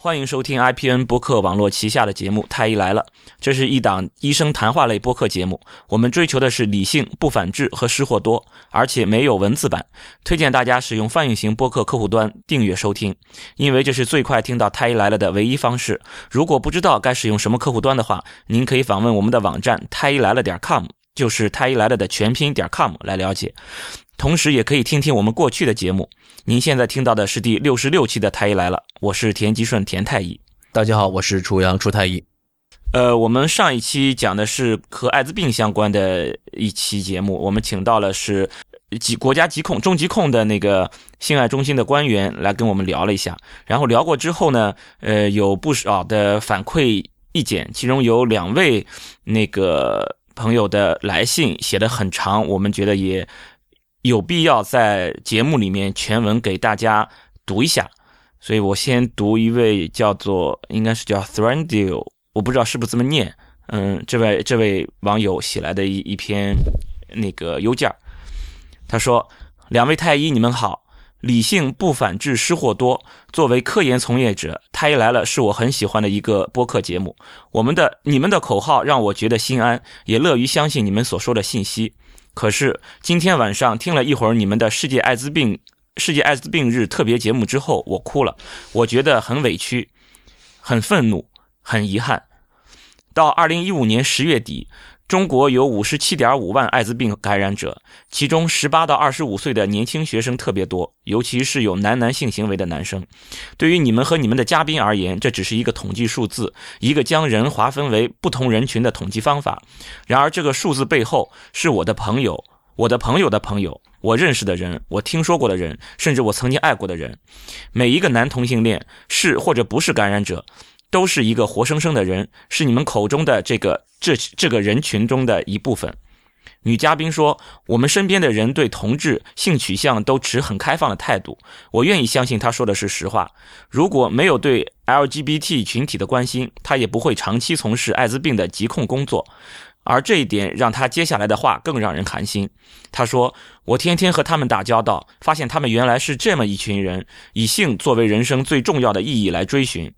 欢迎收听 IPN 播客网络旗下的节目《太医来了》，这是一档医生谈话类播客节目。我们追求的是理性、不反制和失货多，而且没有文字版。推荐大家使用泛用型播客客户端订阅收听，因为这是最快听到《太医来了》的唯一方式。如果不知道该使用什么客户端的话，您可以访问我们的网站太医来了点 com，就是太医来了的全拼点 com 来了解。同时，也可以听听我们过去的节目。您现在听到的是第六十六期的《太医来了》，我是田吉顺田太医。大家好，我是楚阳楚太医。呃，我们上一期讲的是和艾滋病相关的一期节目，我们请到了是疾国家疾控中疾控的那个性爱中心的官员来跟我们聊了一下。然后聊过之后呢，呃，有不少的反馈意见，其中有两位那个朋友的来信写的很长，我们觉得也。有必要在节目里面全文给大家读一下，所以我先读一位叫做应该是叫 Thrandio，我不知道是不是这么念。嗯，这位这位网友写来的一一篇那个邮件他说：“两位太医，你们好，理性不反制失货多。作为科研从业者，太医来了是我很喜欢的一个播客节目。我们的你们的口号让我觉得心安，也乐于相信你们所说的信息。”可是今天晚上听了一会儿你们的世界艾滋病世界艾滋病日特别节目之后，我哭了，我觉得很委屈，很愤怒，很遗憾。到二零一五年十月底。中国有五十七点五万艾滋病感染者，其中十八到二十五岁的年轻学生特别多，尤其是有男男性行为的男生。对于你们和你们的嘉宾而言，这只是一个统计数字，一个将人划分为不同人群的统计方法。然而，这个数字背后是我的朋友、我的朋友的朋友、我认识的人、我听说过的人，甚至我曾经爱过的人。每一个男同性恋是或者不是感染者。都是一个活生生的人，是你们口中的这个这这个人群中的一部分。女嘉宾说：“我们身边的人对同志性取向都持很开放的态度，我愿意相信她说的是实话。如果没有对 LGBT 群体的关心，她也不会长期从事艾滋病的疾控工作。而这一点让她接下来的话更让人寒心。她说：‘我天天和他们打交道，发现他们原来是这么一群人，以性作为人生最重要的意义来追寻。’”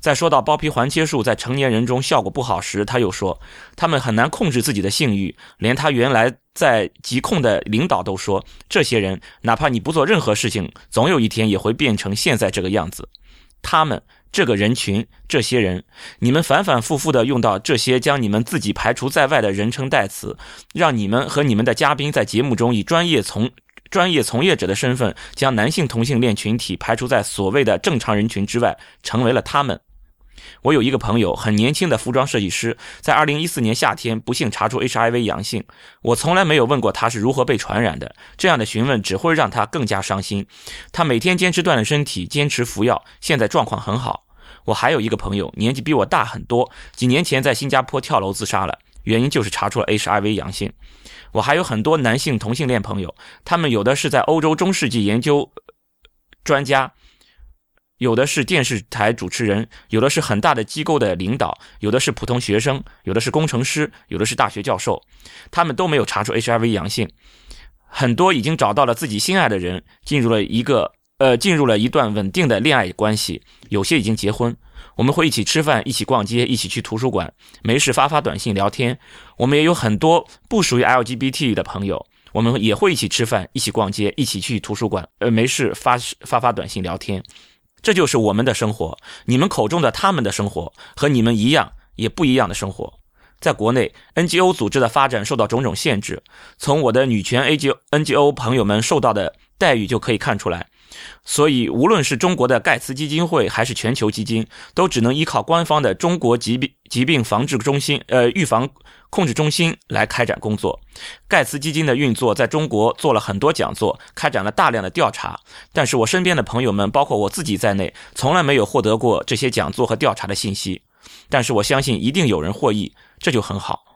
在说到包皮环切术在成年人中效果不好时，他又说，他们很难控制自己的性欲，连他原来在疾控的领导都说，这些人哪怕你不做任何事情，总有一天也会变成现在这个样子。他们这个人群，这些人，你们反反复复的用到这些将你们自己排除在外的人称代词，让你们和你们的嘉宾在节目中以专业从。专业从业者的身份，将男性同性恋群体排除在所谓的正常人群之外，成为了他们。我有一个朋友，很年轻的服装设计师，在二零一四年夏天不幸查出 HIV 阳性。我从来没有问过他是如何被传染的，这样的询问只会让他更加伤心。他每天坚持锻炼身体，坚持服药，现在状况很好。我还有一个朋友，年纪比我大很多，几年前在新加坡跳楼自杀了，原因就是查出了 HIV 阳性。我还有很多男性同性恋朋友，他们有的是在欧洲中世纪研究专家，有的是电视台主持人，有的是很大的机构的领导，有的是普通学生，有的是工程师，有的是大学教授，他们都没有查出 HIV 阳性，很多已经找到了自己心爱的人，进入了一个呃进入了一段稳定的恋爱关系，有些已经结婚。我们会一起吃饭，一起逛街，一起去图书馆，没事发发短信聊天。我们也有很多不属于 LGBT 的朋友，我们也会一起吃饭，一起逛街，一起去图书馆，呃，没事发发发短信聊天。这就是我们的生活。你们口中的他们的生活和你们一样，也不一样的生活。在国内，NGO 组织的发展受到种种限制，从我的女权 NGO NGO 朋友们受到的待遇就可以看出来。所以，无论是中国的盖茨基金会还是全球基金，都只能依靠官方的中国疾病疾病防治中心、呃预防控制中心来开展工作。盖茨基金的运作在中国做了很多讲座，开展了大量的调查。但是我身边的朋友们，包括我自己在内，从来没有获得过这些讲座和调查的信息。但是我相信，一定有人获益，这就很好。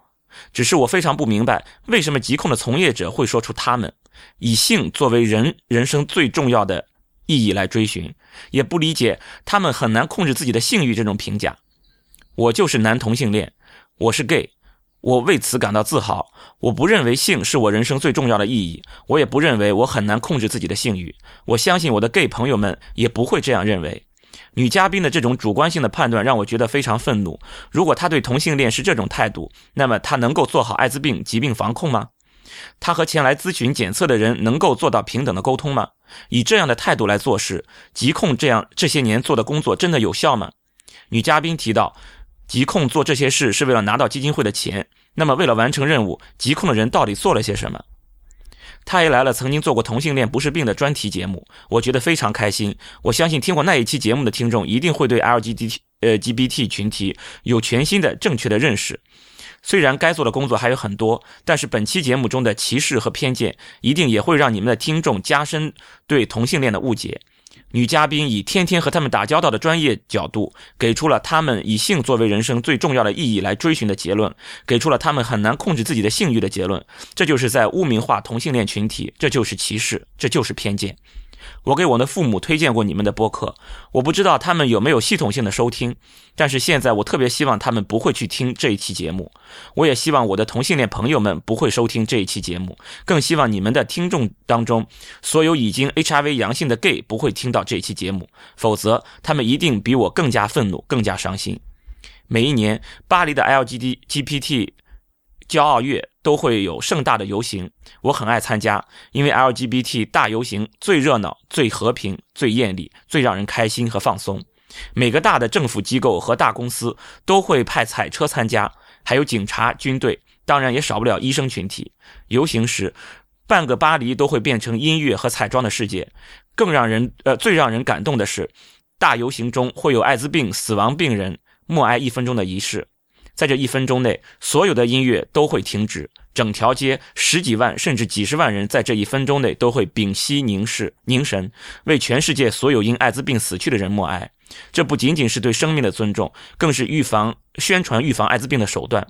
只是我非常不明白，为什么疾控的从业者会说出他们以性作为人人生最重要的。意义来追寻，也不理解他们很难控制自己的性欲这种评价。我就是男同性恋，我是 gay，我为此感到自豪。我不认为性是我人生最重要的意义，我也不认为我很难控制自己的性欲。我相信我的 gay 朋友们也不会这样认为。女嘉宾的这种主观性的判断让我觉得非常愤怒。如果她对同性恋是这种态度，那么她能够做好艾滋病疾病防控吗？她和前来咨询检测的人能够做到平等的沟通吗？以这样的态度来做事，疾控这样这些年做的工作真的有效吗？女嘉宾提到，疾控做这些事是为了拿到基金会的钱。那么，为了完成任务，疾控的人到底做了些什么？他也来了曾经做过同性恋不是病的专题节目，我觉得非常开心。我相信听过那一期节目的听众一定会对 LGBT 呃 GBT 群体有全新的正确的认识。虽然该做的工作还有很多，但是本期节目中的歧视和偏见一定也会让你们的听众加深对同性恋的误解。女嘉宾以天天和他们打交道的专业角度，给出了他们以性作为人生最重要的意义来追寻的结论，给出了他们很难控制自己的性欲的结论。这就是在污名化同性恋群体，这就是歧视，这就是偏见。我给我的父母推荐过你们的播客，我不知道他们有没有系统性的收听，但是现在我特别希望他们不会去听这一期节目。我也希望我的同性恋朋友们不会收听这一期节目，更希望你们的听众当中所有已经 HIV 阳性的 gay 不会听到这一期节目，否则他们一定比我更加愤怒，更加伤心。每一年巴黎的 LGBT。骄傲月都会有盛大的游行，我很爱参加，因为 LGBT 大游行最热闹、最和平、最艳丽、最让人开心和放松。每个大的政府机构和大公司都会派彩车参加，还有警察、军队，当然也少不了医生群体。游行时，半个巴黎都会变成音乐和彩妆的世界。更让人呃最让人感动的是，大游行中会有艾滋病死亡病人默哀一分钟的仪式。在这一分钟内，所有的音乐都会停止，整条街十几万甚至几十万人在这一分钟内都会屏息凝视、凝神，为全世界所有因艾滋病死去的人默哀。这不仅仅是对生命的尊重，更是预防、宣传预防艾滋病的手段。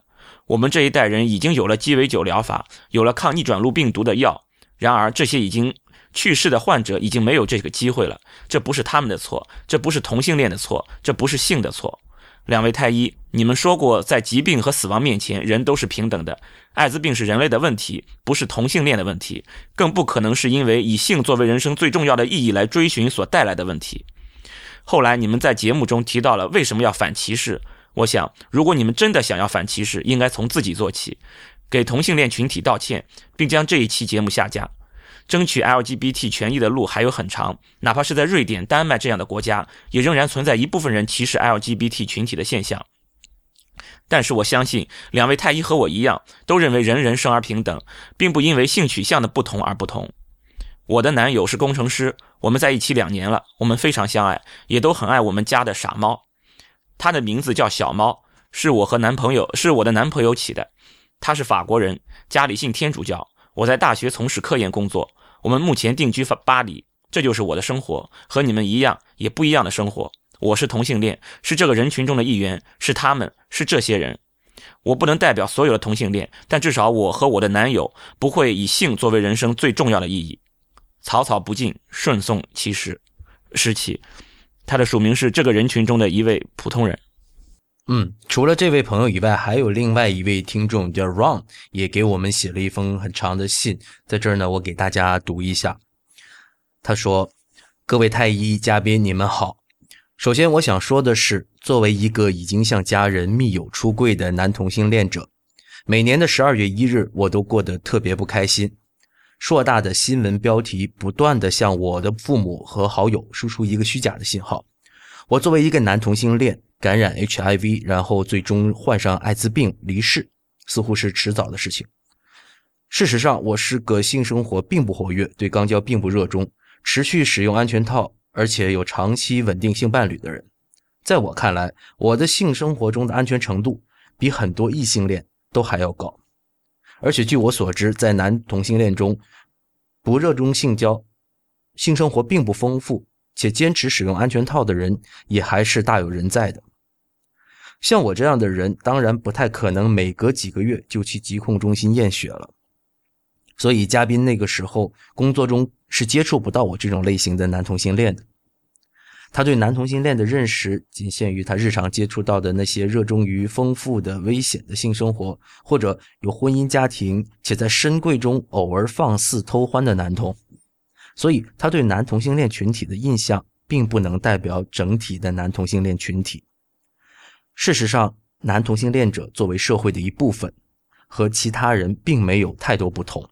我们这一代人已经有了鸡尾酒疗法，有了抗逆转录病毒的药，然而这些已经去世的患者已经没有这个机会了。这不是他们的错，这不是同性恋的错，这不是性的错。两位太医，你们说过，在疾病和死亡面前，人都是平等的。艾滋病是人类的问题，不是同性恋的问题，更不可能是因为以性作为人生最重要的意义来追寻所带来的问题。后来你们在节目中提到了为什么要反歧视，我想，如果你们真的想要反歧视，应该从自己做起，给同性恋群体道歉，并将这一期节目下架。争取 LGBT 权益的路还有很长，哪怕是在瑞典、丹麦这样的国家，也仍然存在一部分人歧视 LGBT 群体的现象。但是我相信，两位太医和我一样，都认为人人生而平等，并不因为性取向的不同而不同。我的男友是工程师，我们在一起两年了，我们非常相爱，也都很爱我们家的傻猫。他的名字叫小猫，是我和男朋友是我的男朋友起的。他是法国人，家里信天主教。我在大学从事科研工作。我们目前定居巴黎，这就是我的生活，和你们一样，也不一样的生活。我是同性恋，是这个人群中的一员，是他们，是这些人。我不能代表所有的同性恋，但至少我和我的男友不会以性作为人生最重要的意义。草草不尽，顺送其实，时起。他的署名是这个人群中的一位普通人。嗯，除了这位朋友以外，还有另外一位听众叫 Ron，也给我们写了一封很长的信，在这儿呢，我给大家读一下。他说：“各位太医嘉宾，你们好。首先，我想说的是，作为一个已经向家人密友出柜的男同性恋者，每年的十二月一日，我都过得特别不开心。硕大的新闻标题不断的向我的父母和好友输出一个虚假的信号。我作为一个男同性恋。”感染 HIV，然后最终患上艾滋病离世，似乎是迟早的事情。事实上，我是个性生活并不活跃、对肛交并不热衷、持续使用安全套，而且有长期稳定性伴侣的人。在我看来，我的性生活中的安全程度比很多异性恋都还要高。而且据我所知，在男同性恋中，不热衷性交、性生活并不丰富。且坚持使用安全套的人也还是大有人在的。像我这样的人，当然不太可能每隔几个月就去疾控中心验血了。所以，嘉宾那个时候工作中是接触不到我这种类型的男同性恋的。他对男同性恋的认识仅限于他日常接触到的那些热衷于丰富的、危险的性生活，或者有婚姻家庭且在深柜中偶尔放肆偷欢的男同。所以，他对男同性恋群体的印象并不能代表整体的男同性恋群体。事实上，男同性恋者作为社会的一部分，和其他人并没有太多不同。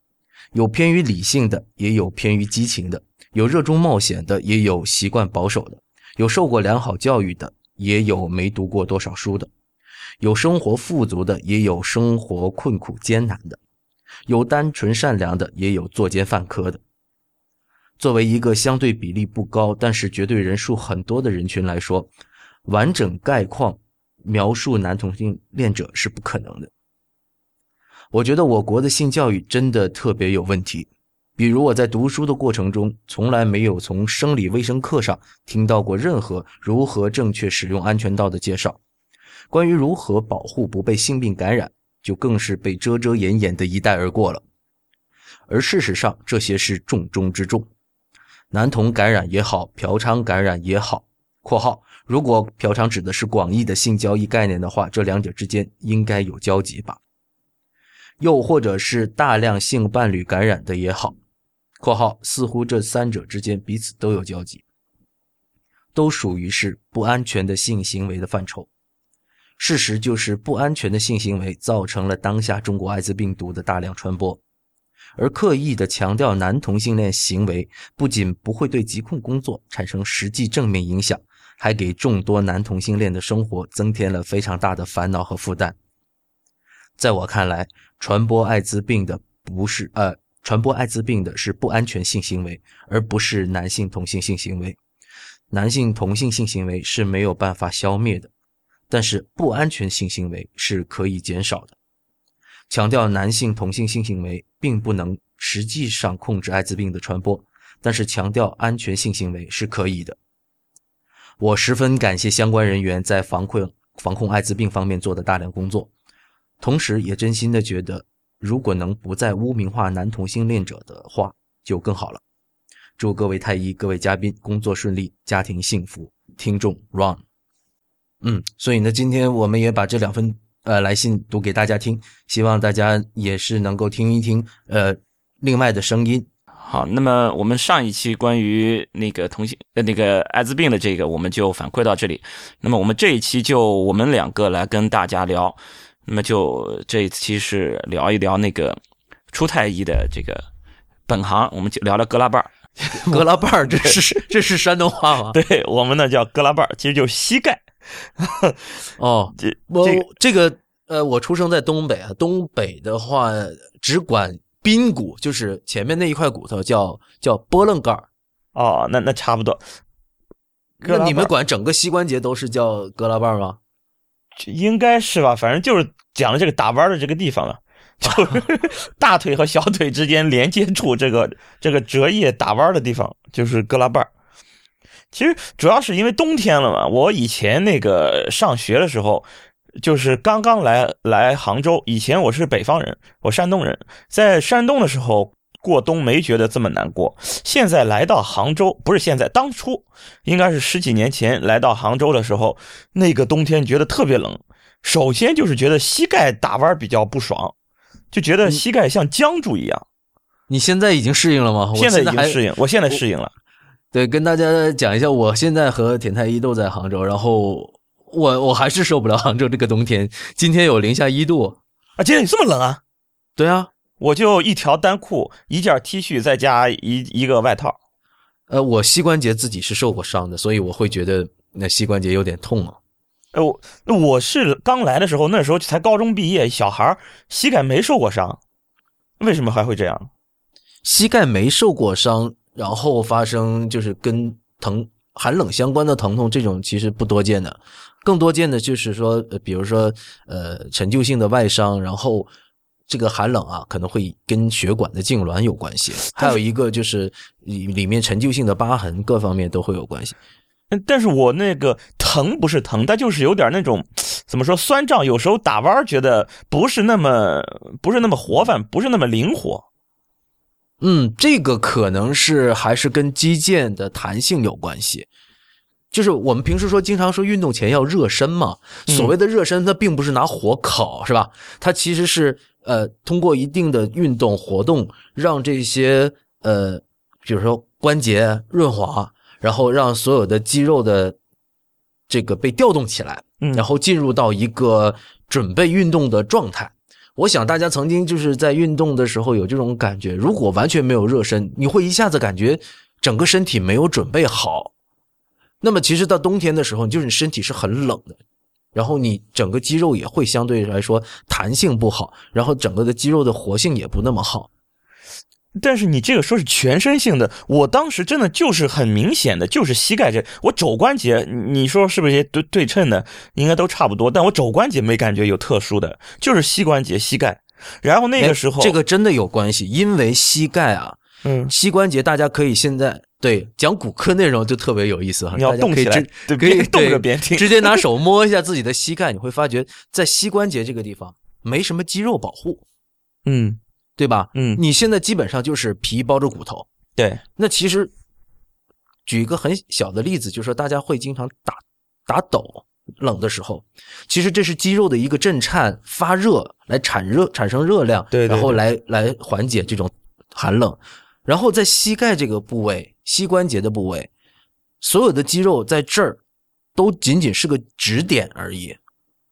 有偏于理性的，也有偏于激情的；有热衷冒险的，也有习惯保守的；有受过良好教育的，也有没读过多少书的；有生活富足的，也有生活困苦艰难的；有单纯善良的，也有作奸犯科的。作为一个相对比例不高，但是绝对人数很多的人群来说，完整概况描述男同性恋者是不可能的。我觉得我国的性教育真的特别有问题。比如我在读书的过程中，从来没有从生理卫生课上听到过任何如何正确使用安全套的介绍。关于如何保护不被性病感染，就更是被遮遮掩掩的一带而过了。而事实上，这些是重中之重。男童感染也好，嫖娼感染也好（括号如果嫖娼指的是广义的性交易概念的话，这两者之间应该有交集吧），又或者是大量性伴侣感染的也好（括号似乎这三者之间彼此都有交集），都属于是不安全的性行为的范畴。事实就是，不安全的性行为造成了当下中国艾滋病毒的大量传播。而刻意的强调男同性恋行为，不仅不会对疾控工作产生实际正面影响，还给众多男同性恋的生活增添了非常大的烦恼和负担。在我看来，传播艾滋病的不是呃，传播艾滋病的是不安全性行为，而不是男性同性性行为。男性同性性行为是没有办法消灭的，但是不安全性行为是可以减少的。强调男性同性性行为并不能实际上控制艾滋病的传播，但是强调安全性行为是可以的。我十分感谢相关人员在防控防控艾滋病方面做的大量工作，同时也真心的觉得，如果能不再污名化男同性恋者的话，就更好了。祝各位太医、各位嘉宾工作顺利，家庭幸福。听众 Ron，嗯，所以呢，今天我们也把这两份。呃，来信读给大家听，希望大家也是能够听一听呃另外的声音。好，那么我们上一期关于那个同性呃那个艾滋病的这个，我们就反馈到这里。那么我们这一期就我们两个来跟大家聊，那么就这一期是聊一聊那个初太医的这个本行，我们就聊聊割拉瓣儿。割拉瓣儿，这是 这是山东话吗？对我们呢叫割拉瓣儿，其实就是膝盖。哦，这我这个呃，我出生在东北啊，东北的话只管髌骨，就是前面那一块骨头叫叫波棱盖儿。哦，那那差不多。那你们管整个膝关节都是叫割拉瓣吗？应该是吧，反正就是讲的这个打弯的这个地方了，就是 大腿和小腿之间连接处这个这个折叶打弯的地方，就是割拉瓣。其实主要是因为冬天了嘛。我以前那个上学的时候，就是刚刚来来杭州。以前我是北方人，我山东人，在山东的时候过冬没觉得这么难过。现在来到杭州，不是现在，当初应该是十几年前来到杭州的时候，那个冬天觉得特别冷。首先就是觉得膝盖打弯比较不爽，就觉得膝盖像僵住一样。你现在已经适应了吗？现在已经适应，我现在适应了。对，跟大家讲一下，我现在和田太医都在杭州，然后我我还是受不了杭州这个冬天，今天有零下一度啊！今天你这么冷啊？对啊，我就一条单裤，一件 T 恤，再加一一个外套。呃，我膝关节自己是受过伤的，所以我会觉得那膝关节有点痛啊。呃，我我是刚来的时候，那时候才高中毕业，小孩膝盖没受过伤，为什么还会这样？膝盖没受过伤。然后发生就是跟疼寒冷相关的疼痛，这种其实不多见的，更多见的就是说，呃，比如说，呃，陈旧性的外伤，然后这个寒冷啊，可能会跟血管的痉挛有关系，还有一个就是里里面陈旧性的疤痕，各方面都会有关系。但是我那个疼不是疼，它就是有点那种怎么说酸胀，有时候打弯觉得不是那么不是那么活泛，不是那么灵活。嗯，这个可能是还是跟肌腱的弹性有关系。就是我们平时说，经常说运动前要热身嘛。所谓的热身，它并不是拿火烤，是吧？它其实是呃，通过一定的运动活动，让这些呃，比如说关节润滑，然后让所有的肌肉的这个被调动起来，嗯然后进入到一个准备运动的状态。我想大家曾经就是在运动的时候有这种感觉，如果完全没有热身，你会一下子感觉整个身体没有准备好。那么其实到冬天的时候，就是你身体是很冷的，然后你整个肌肉也会相对来说弹性不好，然后整个的肌肉的活性也不那么好。但是你这个说是全身性的，我当时真的就是很明显的，就是膝盖这，我肘关节，你说是不是也对对称的？应该都差不多，但我肘关节没感觉有特殊的，就是膝关节、膝盖。然后那个时候，哎这个真的有关系，因为膝盖啊，嗯，膝关节，大家可以现在对讲骨科内容就特别有意思哈，你要动起来直，对，可以边动着对边听。直接拿手摸一下自己的膝盖，你会发觉在膝关节这个地方没什么肌肉保护，嗯对吧？嗯，你现在基本上就是皮包着骨头。对，那其实举一个很小的例子，就是说大家会经常打打抖，冷的时候，其实这是肌肉的一个震颤、发热来产热、产生热量，对对对然后来来缓解这种寒冷。然后在膝盖这个部位、膝关节的部位，所有的肌肉在这儿都仅仅是个指点而已。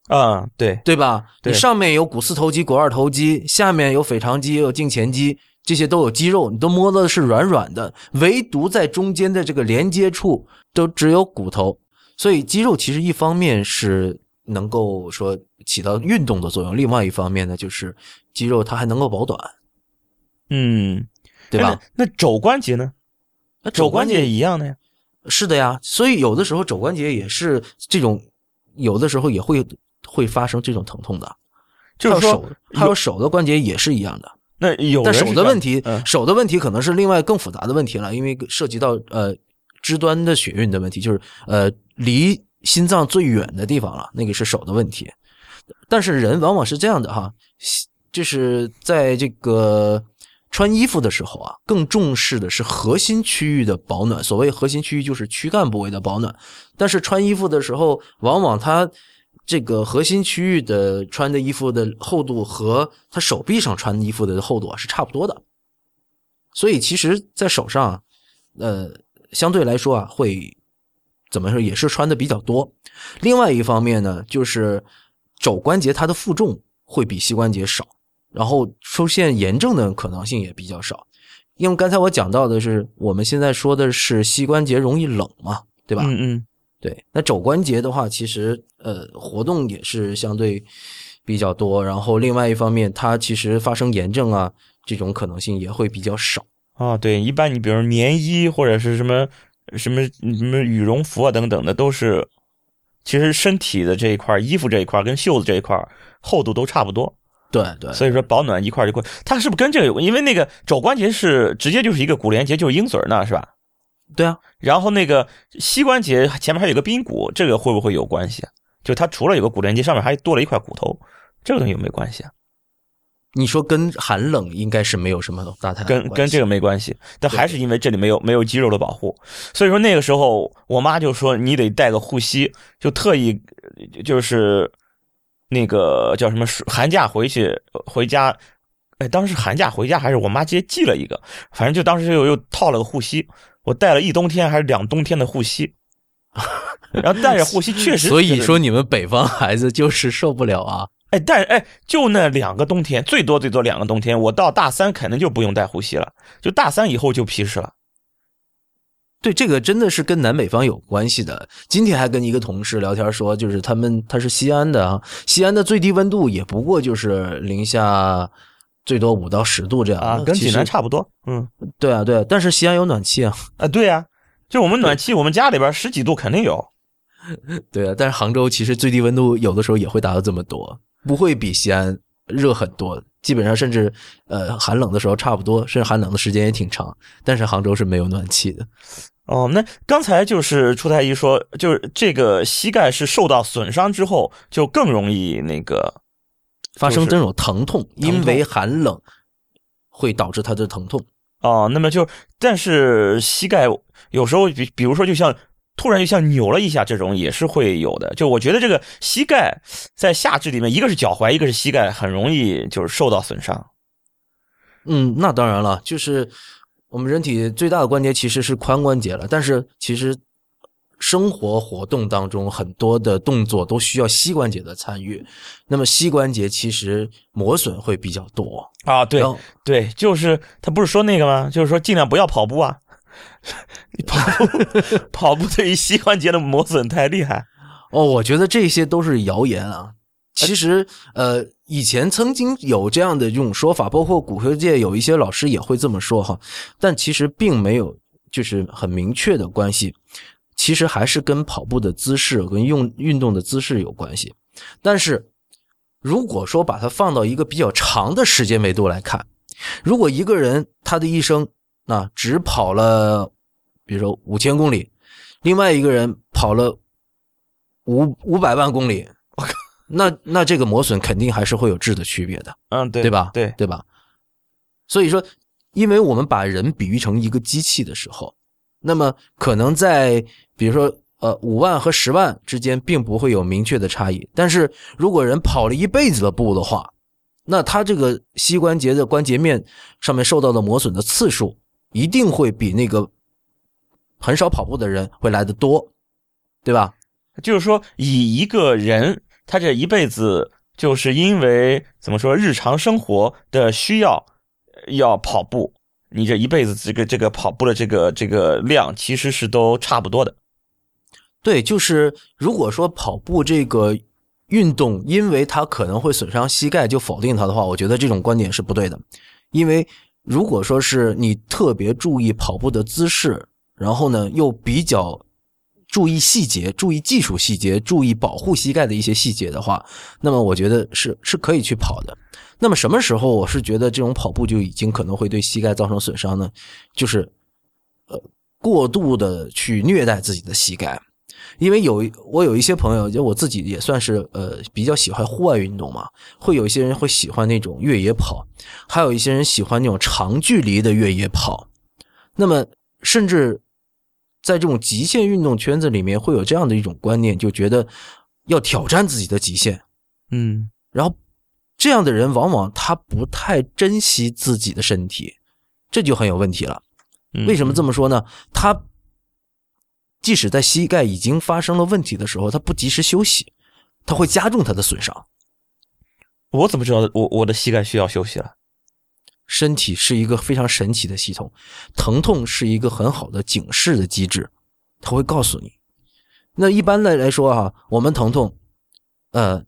啊，对，对吧？对你上面有股四头肌、股二头肌，下面有腓肠肌、也有胫前肌，这些都有肌肉，你都摸的是软软的，唯独在中间的这个连接处都只有骨头。所以肌肉其实一方面是能够说起到运动的作用，另外一方面呢，就是肌肉它还能够保暖，嗯，对吧？那肘关节呢？那肘关节也一样的呀。是的呀，所以有的时候肘关节也是这种，有的时候也会会发生这种疼痛的。就是说还有手，的关节也是一样的。那有但手的问题，嗯手的问题可能是另外更复杂的问题了，因为涉及到呃肢端的血运的问题，就是呃离心脏最远的地方了，那个是手的问题。但是人往往是这样的哈，就是在这个穿衣服的时候啊，更重视的是核心区域的保暖。所谓核心区域就是躯干部位的保暖，但是穿衣服的时候，往往它这个核心区域的穿的衣服的厚度和他手臂上穿衣服的厚度啊是差不多的，所以其实，在手上，啊呃，相对来说啊，会怎么说也是穿的比较多。另外一方面呢，就是肘关节它的负重会比膝关节少，然后出现炎症的可能性也比较少。因为刚才我讲到的是，我们现在说的是膝关节容易冷嘛，对吧？嗯嗯，对，那肘关节的话，其实呃活动也是相对比较多，然后另外一方面，它其实发生炎症啊这种可能性也会比较少。啊，对，一般你比如棉衣或者是什么什么什么羽绒服啊等等的，都是其实身体的这一块衣服这一块跟袖子这一块厚度都差不多，对对，所以说保暖一块一块，它是不是跟这个有关？因为那个肘关节是直接就是一个骨连结，就是鹰嘴儿那是吧？对啊，然后那个膝关节前面还有个髌骨，这个会不会有关系啊？就它除了有个骨连接，上面还多了一块骨头，这个东西有没有关系啊？你说跟寒冷应该是没有什么大太跟跟这个没关系，但还是因为这里没有没有肌肉的保护，所以说那个时候我妈就说你得带个护膝，就特意呃就是那个叫什么暑寒假回去回家，哎，当时寒假回家还是我妈直接寄了一个，反正就当时又又套了个护膝，我带了一冬天还是两冬天的护膝，然后带着护膝确实，所以说你们北方孩子就是受不了啊。哎，但哎，就那两个冬天，最多最多两个冬天，我到大三肯定就不用带护膝了，就大三以后就皮实了。对，这个真的是跟南北方有关系的。今天还跟一个同事聊天说，就是他们他是西安的啊，西安的最低温度也不过就是零下最多五到十度这样啊，跟济南差不多。嗯，对啊，对啊，但是西安有暖气啊，啊，对呀、就我们暖气，我们家里边十几度肯定有。对啊，但是杭州其实最低温度有的时候也会达到这么多，不会比西安热很多，基本上甚至呃寒冷的时候差不多，甚至寒冷的时间也挺长。但是杭州是没有暖气的，哦，那刚才就是出太医说，就是这个膝盖是受到损伤之后，就更容易那个就是发生这种疼痛，疼痛因为寒冷会导致它的疼痛。哦，那么就但是膝盖有时候比比如说就像突然就像扭了一下，这种也是会有的。就我觉得这个膝盖在下肢里面，一个是脚踝，一个是膝盖，很容易就是受到损伤。嗯，那当然了，就是我们人体最大的关节其实是髋关节了，但是其实生活活动当中很多的动作都需要膝关节的参与，那么膝关节其实磨损会比较多啊。对对，就是他不是说那个吗？就是说尽量不要跑步啊，你跑步 跑步对于膝关节的磨损太厉害哦。我觉得这些都是谣言啊。其实，呃，以前曾经有这样的这种说法，包括骨科界有一些老师也会这么说哈，但其实并没有就是很明确的关系，其实还是跟跑步的姿势跟用运动的姿势有关系。但是，如果说把它放到一个比较长的时间维度来看，如果一个人他的一生啊只跑了，比如说五千公里，另外一个人跑了五五百万公里，那那这个磨损肯定还是会有质的区别的，嗯，对，对吧？对，对吧？所以说，因为我们把人比喻成一个机器的时候，那么可能在比如说呃五万和十万之间并不会有明确的差异，但是如果人跑了一辈子的步的话，那他这个膝关节的关节面上面受到的磨损的次数一定会比那个很少跑步的人会来的多，对吧？就是说，以一个人。他这一辈子就是因为怎么说，日常生活的需要要跑步。你这一辈子这个这个跑步的这个这个量其实是都差不多的。对，就是如果说跑步这个运动，因为它可能会损伤膝盖，就否定它的话，我觉得这种观点是不对的。因为如果说是你特别注意跑步的姿势，然后呢又比较。注意细节，注意技术细节，注意保护膝盖的一些细节的话，那么我觉得是是可以去跑的。那么什么时候我是觉得这种跑步就已经可能会对膝盖造成损伤呢？就是呃过度的去虐待自己的膝盖，因为有我有一些朋友，就我自己也算是呃比较喜欢户外运动嘛，会有一些人会喜欢那种越野跑，还有一些人喜欢那种长距离的越野跑，那么甚至。在这种极限运动圈子里面，会有这样的一种观念，就觉得要挑战自己的极限，嗯，然后这样的人往往他不太珍惜自己的身体，这就很有问题了。为什么这么说呢？他即使在膝盖已经发生了问题的时候，他不及时休息，他会加重他的损伤。我怎么知道我我的膝盖需要休息了？身体是一个非常神奇的系统，疼痛是一个很好的警示的机制，它会告诉你。那一般的来说哈，我们疼痛，呃，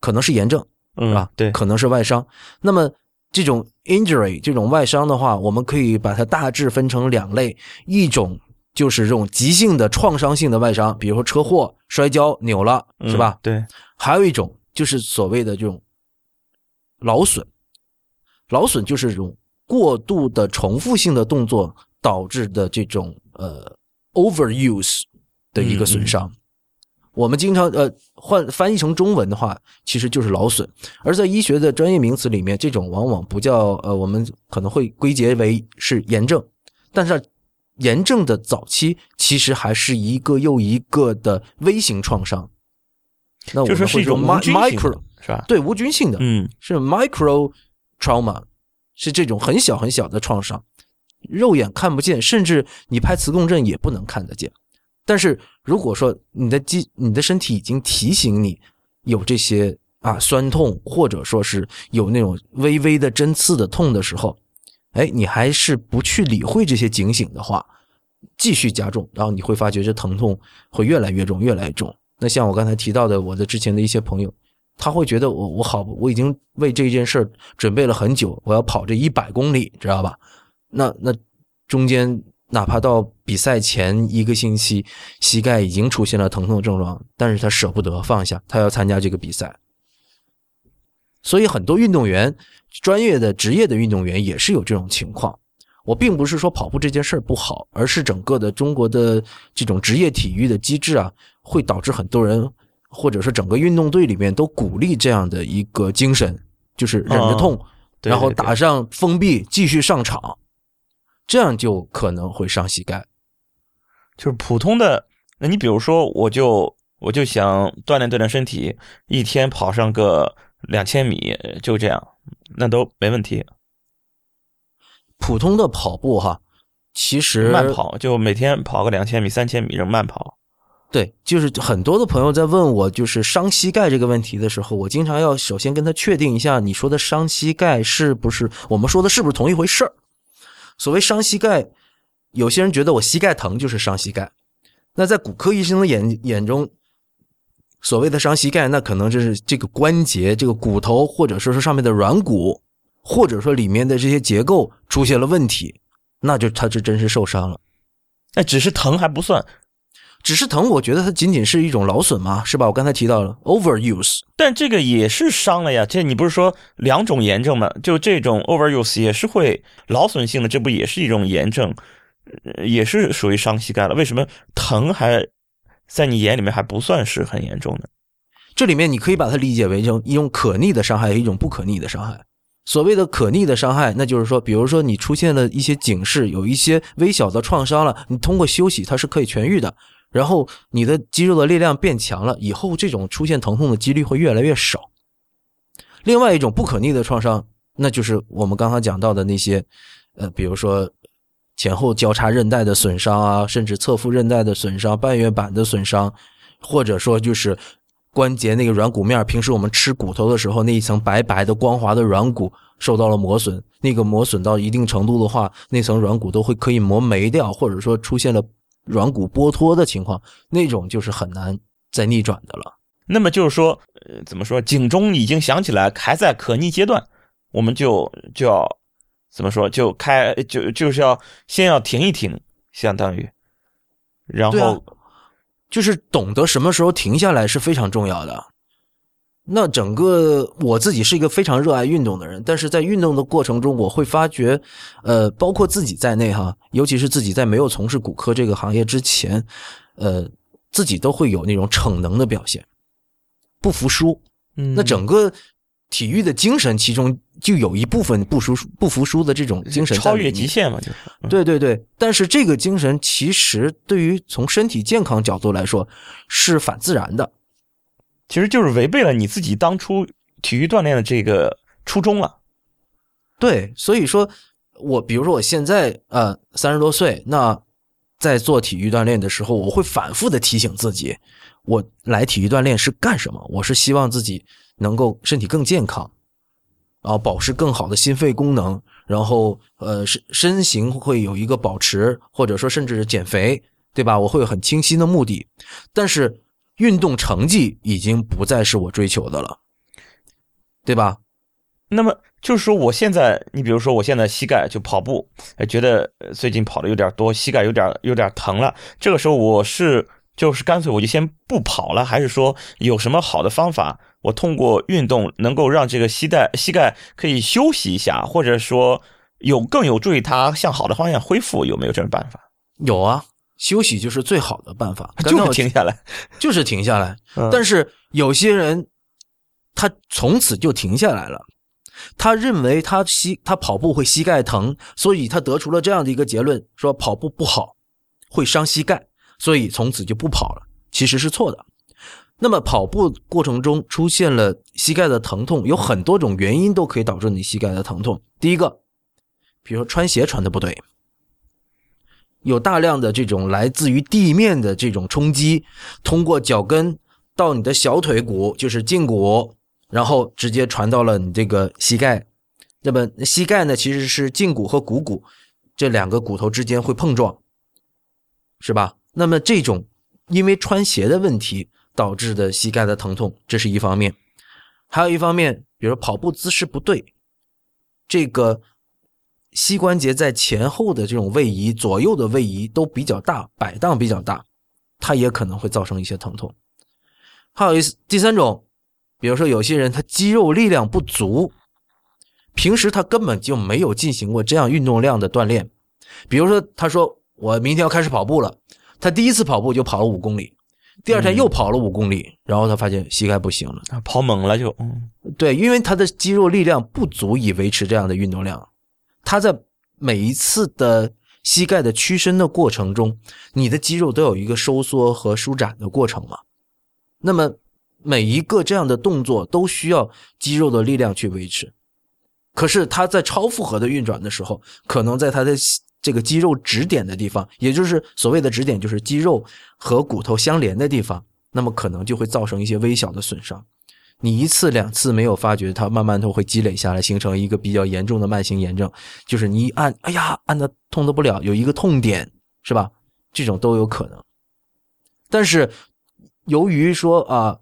可能是炎症，是吧？对，可能是外伤。那么这种 injury 这种外伤的话，我们可以把它大致分成两类，一种就是这种急性的创伤性的外伤，比如说车祸、摔跤扭了，是吧？对。还有一种就是所谓的这种劳损。劳损就是这种过度的重复性的动作导致的这种呃 overuse 的一个损伤。我们经常呃换翻译成中文的话，其实就是劳损。而在医学的专业名词里面，这种往往不叫呃，我们可能会归结为是炎症。但是炎症的早期其实还是一个又一个的微型创伤。那我们会说 micro 是吧？对，无菌性的，嗯，是 micro。Trauma 是这种很小很小的创伤，肉眼看不见，甚至你拍磁共振也不能看得见。但是如果说你的肌、你的身体已经提醒你有这些啊酸痛，或者说是有那种微微的针刺的痛的时候，哎，你还是不去理会这些警醒的话，继续加重，然后你会发觉这疼痛会越来越重，越来越重。那像我刚才提到的，我的之前的一些朋友。他会觉得我我好，我已经为这件事准备了很久，我要跑这一百公里，知道吧？那那中间哪怕到比赛前一个星期，膝盖已经出现了疼痛症状，但是他舍不得放下，他要参加这个比赛。所以很多运动员，专业的职业的运动员也是有这种情况。我并不是说跑步这件事不好，而是整个的中国的这种职业体育的机制啊，会导致很多人。或者是整个运动队里面都鼓励这样的一个精神，就是忍着痛，然后打上封闭，继续上场，这样就可能会伤膝盖。就是普通的，那你比如说，我就我就想锻炼锻炼身体，一天跑上个两千米，就这样，那都没问题。普通的跑步哈，其实慢跑就每天跑个两千米、三千米这种慢跑。对，就是很多的朋友在问我，就是伤膝盖这个问题的时候，我经常要首先跟他确定一下，你说的伤膝盖是不是我们说的是不是同一回事儿？所谓伤膝盖，有些人觉得我膝盖疼就是伤膝盖，那在骨科医生的眼眼中，所谓的伤膝盖，那可能就是这个关节、这个骨头，或者说是上面的软骨，或者说里面的这些结构出现了问题，那就他就真是受伤了。那只是疼还不算。只是疼，我觉得它仅仅是一种劳损嘛，是吧？我刚才提到了 overuse，但这个也是伤了呀。这你不是说两种炎症吗？就这种 overuse 也是会劳损性的，这不也是一种炎症，也是属于伤膝盖了。为什么疼还在你眼里面还不算是很严重呢？这里面你可以把它理解为一种一种可逆的伤害，一种不可逆的伤害。所谓的可逆的伤害，那就是说，比如说你出现了一些警示，有一些微小的创伤了，你通过休息它是可以痊愈的。然后你的肌肉的力量变强了，以后这种出现疼痛的几率会越来越少。另外一种不可逆的创伤，那就是我们刚刚讲到的那些，呃，比如说前后交叉韧带的损伤啊，甚至侧副韧带的损伤、半月板的损伤，或者说就是关节那个软骨面，平时我们吃骨头的时候那一层白白的光滑的软骨受到了磨损，那个磨损到一定程度的话，那层软骨都会可以磨没掉，或者说出现了。软骨剥脱的情况，那种就是很难再逆转的了。那么就是说，呃，怎么说？警钟已经响起来，还在可逆阶段，我们就就要怎么说？就开就就是要先要停一停，相当于，然后就是懂得什么时候停下来是非常重要的。那整个我自己是一个非常热爱运动的人，但是在运动的过程中，我会发觉，呃，包括自己在内哈，尤其是自己在没有从事骨科这个行业之前，呃，自己都会有那种逞能的表现，不服输。嗯，那整个体育的精神，其中就有一部分不输不服输的这种精神，超越极限嘛，就是。对对对，但是这个精神其实对于从身体健康角度来说是反自然的。其实就是违背了你自己当初体育锻炼的这个初衷了。对，所以说，我比如说我现在呃三十多岁，那在做体育锻炼的时候，我会反复的提醒自己，我来体育锻炼是干什么？我是希望自己能够身体更健康，然后保持更好的心肺功能，然后呃身身形会有一个保持，或者说甚至是减肥，对吧？我会有很清晰的目的，但是。运动成绩已经不再是我追求的了，对吧？那么就是说，我现在，你比如说，我现在膝盖就跑步，觉得最近跑的有点多，膝盖有点有点疼了。这个时候，我是就是干脆我就先不跑了，还是说有什么好的方法，我通过运动能够让这个膝盖膝盖可以休息一下，或者说有更有助于它向好的方向恢复？有没有这种办法？有啊。休息就是最好的办法，就是停下来，就是停下来。但是有些人，他从此就停下来了，他认为他膝他跑步会膝盖疼，所以他得出了这样的一个结论：说跑步不好，会伤膝盖，所以从此就不跑了。其实是错的。那么跑步过程中出现了膝盖的疼痛，有很多种原因都可以导致你膝盖的疼痛。第一个，比如说穿鞋穿的不对。有大量的这种来自于地面的这种冲击，通过脚跟到你的小腿骨，就是胫骨，然后直接传到了你这个膝盖。那么膝盖呢，其实是胫骨和股骨这两个骨头之间会碰撞，是吧？那么这种因为穿鞋的问题导致的膝盖的疼痛，这是一方面。还有一方面，比如跑步姿势不对，这个。膝关节在前后的这种位移、左右的位移都比较大，摆荡比较大，它也可能会造成一些疼痛。还有一第三种，比如说有些人他肌肉力量不足，平时他根本就没有进行过这样运动量的锻炼。比如说，他说我明天要开始跑步了，他第一次跑步就跑了五公里，第二天又跑了五公里，然后他发现膝盖不行了，跑猛了就，嗯，对，因为他的肌肉力量不足以维持这样的运动量。它在每一次的膝盖的屈伸的过程中，你的肌肉都有一个收缩和舒展的过程嘛？那么每一个这样的动作都需要肌肉的力量去维持。可是他在超负荷的运转的时候，可能在他的这个肌肉指点的地方，也就是所谓的指点，就是肌肉和骨头相连的地方，那么可能就会造成一些微小的损伤。你一次两次没有发觉，它慢慢都会积累下来，形成一个比较严重的慢性炎症。就是你一按，哎呀，按的痛的不了，有一个痛点，是吧？这种都有可能。但是由于说啊，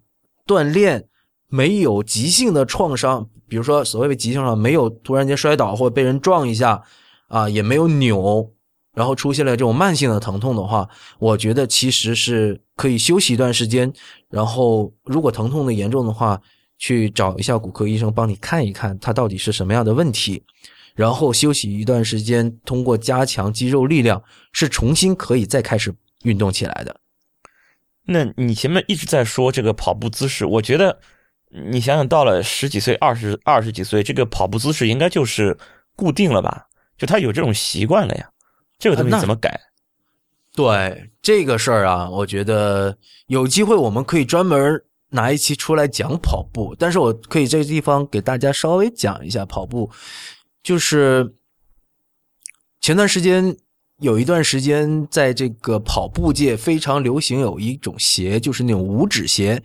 锻炼没有急性的创伤，比如说所谓的急性上没有突然间摔倒或者被人撞一下啊，也没有扭，然后出现了这种慢性的疼痛的话，我觉得其实是可以休息一段时间。然后，如果疼痛的严重的话，去找一下骨科医生帮你看一看，他到底是什么样的问题。然后休息一段时间，通过加强肌肉力量，是重新可以再开始运动起来的。那你前面一直在说这个跑步姿势，我觉得你想想，到了十几岁、二十二十几岁，这个跑步姿势应该就是固定了吧？就他有这种习惯了呀，这个东西怎么改？对这个事儿啊，我觉得有机会我们可以专门拿一期出来讲跑步。但是我可以这个地方给大家稍微讲一下跑步，就是前段时间有一段时间，在这个跑步界非常流行有一种鞋，就是那种五指鞋，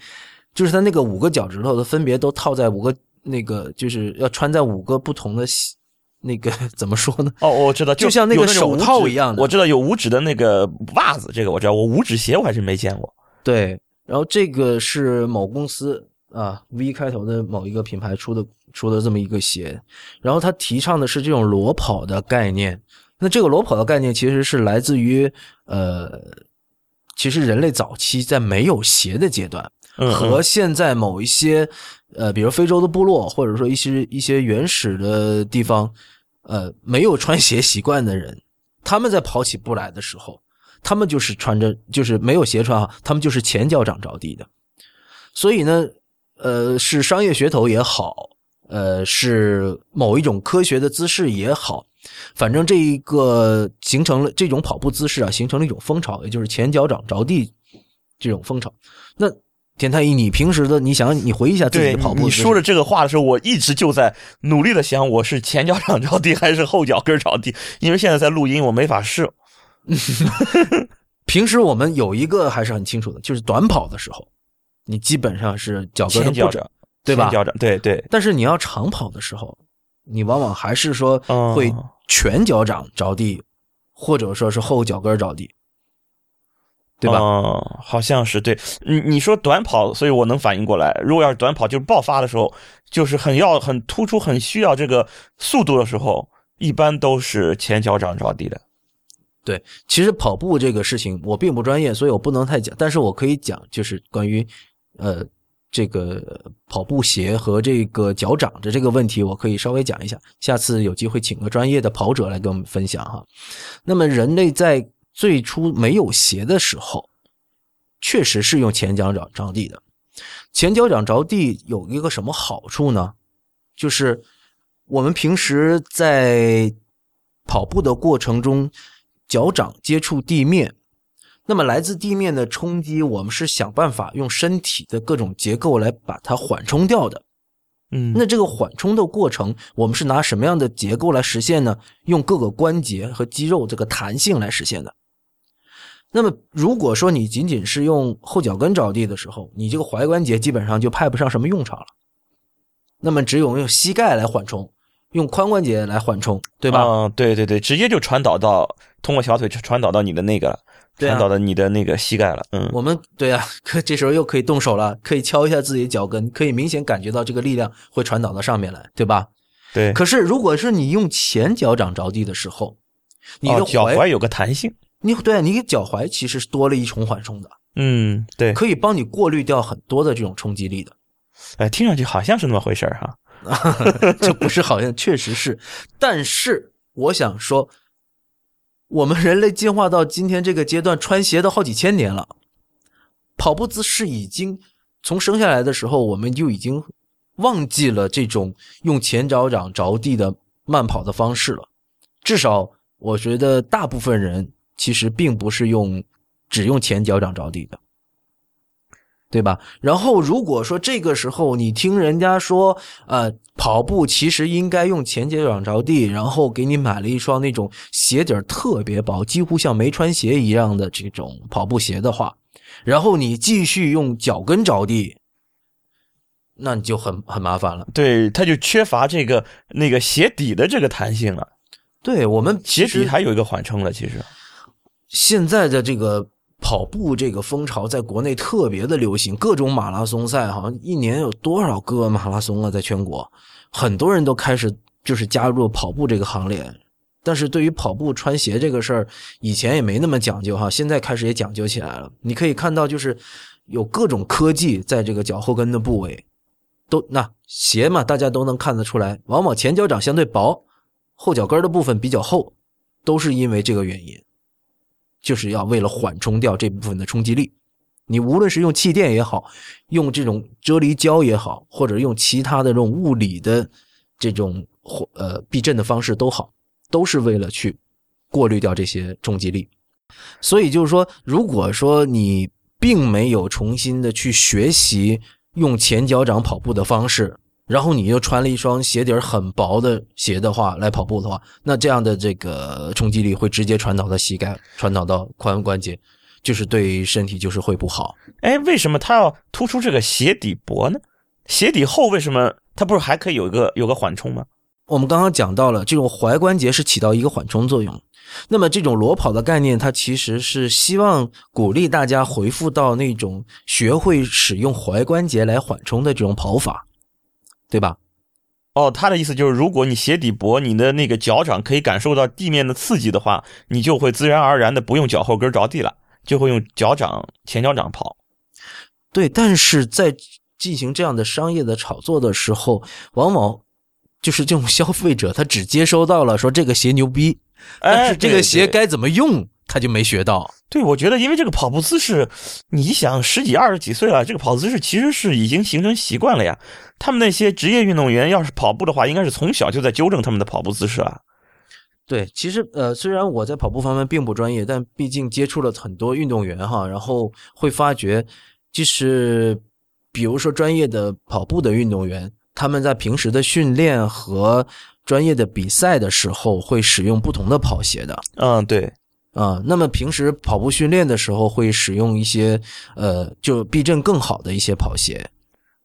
就是它那个五个脚趾头的分别都套在五个那个，就是要穿在五个不同的。那个怎么说呢？哦，我知道，就像那个手套一样的。我知道有五指的那个袜子，这个我知道。我五指鞋我还是没见过。对，然后这个是某公司啊，V 开头的某一个品牌出的出的这么一个鞋，然后它提倡的是这种裸跑的概念。那这个裸跑的概念其实是来自于呃，其实人类早期在没有鞋的阶段，和现在某一些呃，比如非洲的部落，或者说一些一些原始的地方。呃，没有穿鞋习惯的人，他们在跑起步来的时候，他们就是穿着，就是没有鞋穿啊，他们就是前脚掌着地的。所以呢，呃，是商业噱头也好，呃，是某一种科学的姿势也好，反正这一个形成了这种跑步姿势啊，形成了一种风潮，也就是前脚掌着地这种风潮。那。田太医，你平时的，你想你回忆一下自己的跑步。你说着这个话的时候，我一直就在努力的想，我是前脚掌着地还是后脚跟着地？因为现在在录音，我没法试。平时我们有一个还是很清楚的，就是短跑的时候，你基本上是脚跟前脚掌，对吧？脚掌，对对。但是你要长跑的时候，你往往还是说会全脚掌着地，或者说是后脚跟着地。对吧？哦，好像是对。你你说短跑，所以我能反应过来。如果要是短跑，就是爆发的时候，就是很要很突出、很需要这个速度的时候，一般都是前脚掌着地的。对，其实跑步这个事情我并不专业，所以我不能太讲。但是我可以讲，就是关于呃这个跑步鞋和这个脚掌的这个问题，我可以稍微讲一下。下次有机会请个专业的跑者来跟我们分享哈。那么人类在最初没有鞋的时候，确实是用前脚掌着地的。前脚掌着地有一个什么好处呢？就是我们平时在跑步的过程中，脚掌接触地面，那么来自地面的冲击，我们是想办法用身体的各种结构来把它缓冲掉的。嗯，那这个缓冲的过程，我们是拿什么样的结构来实现呢？用各个关节和肌肉这个弹性来实现的。那么，如果说你仅仅是用后脚跟着地的时候，你这个踝关节基本上就派不上什么用场了。那么，只有用膝盖来缓冲，用髋关节来缓冲，对吧？嗯，对对对，直接就传导到通过小腿传导到你的那个，传导到你的那个膝盖了。嗯，我们对啊，可这时候又可以动手了，可以敲一下自己的脚跟，可以明显感觉到这个力量会传导到上面来，对吧？对。可是，如果是你用前脚掌着地的时候，你的脚踝有个弹性。你对你脚踝其实是多了一重缓冲的，嗯，对，可以帮你过滤掉很多的这种冲击力的。哎，听上去好像是那么回事哈，这不是好像，确实是。但是我想说，我们人类进化到今天这个阶段，穿鞋都好几千年了，跑步姿势已经从生下来的时候，我们就已经忘记了这种用前脚掌着地的慢跑的方式了。至少，我觉得大部分人。其实并不是用只用前脚掌着地的，对吧？然后如果说这个时候你听人家说，呃，跑步其实应该用前脚掌着地，然后给你买了一双那种鞋底儿特别薄，几乎像没穿鞋一样的这种跑步鞋的话，然后你继续用脚跟着地，那你就很很麻烦了。对，它就缺乏这个那个鞋底的这个弹性了。对我们鞋其实底还有一个缓冲了，其实。现在的这个跑步这个风潮在国内特别的流行，各种马拉松赛，好像一年有多少个马拉松啊，在全国，很多人都开始就是加入跑步这个行列。但是对于跑步穿鞋这个事儿，以前也没那么讲究哈，现在开始也讲究起来了。你可以看到，就是有各种科技在这个脚后跟的部位，都那鞋嘛，大家都能看得出来，往往前脚掌相对薄，后脚跟的部分比较厚，都是因为这个原因。就是要为了缓冲掉这部分的冲击力。你无论是用气垫也好，用这种啫喱胶也好，或者用其他的这种物理的这种呃避震的方式都好，都是为了去过滤掉这些冲击力。所以就是说，如果说你并没有重新的去学习用前脚掌跑步的方式，然后你又穿了一双鞋底很薄的鞋的话来跑步的话，那这样的这个冲击力会直接传导到膝盖，传导到髋关节，就是对身体就是会不好。哎，为什么它要突出这个鞋底薄呢？鞋底厚为什么它不是还可以有一个有个缓冲吗？我们刚刚讲到了，这种踝关节是起到一个缓冲作用。那么这种裸跑的概念，它其实是希望鼓励大家回复到那种学会使用踝关节来缓冲的这种跑法。对吧？哦，他的意思就是，如果你鞋底薄，你的那个脚掌可以感受到地面的刺激的话，你就会自然而然的不用脚后跟着地了，就会用脚掌前脚掌跑。对，但是在进行这样的商业的炒作的时候，往往就是这种消费者他只接收到了说这个鞋牛逼，但是这个鞋该怎么用他就没学到。对，我觉得因为这个跑步姿势，你想十几二十几岁了，这个跑姿势其实是已经形成习惯了呀。他们那些职业运动员要是跑步的话，应该是从小就在纠正他们的跑步姿势啊。对，其实呃，虽然我在跑步方面并不专业，但毕竟接触了很多运动员哈，然后会发觉，就是比如说专业的跑步的运动员，他们在平时的训练和专业的比赛的时候会使用不同的跑鞋的。嗯，对。啊，那么平时跑步训练的时候会使用一些呃，就避震更好的一些跑鞋，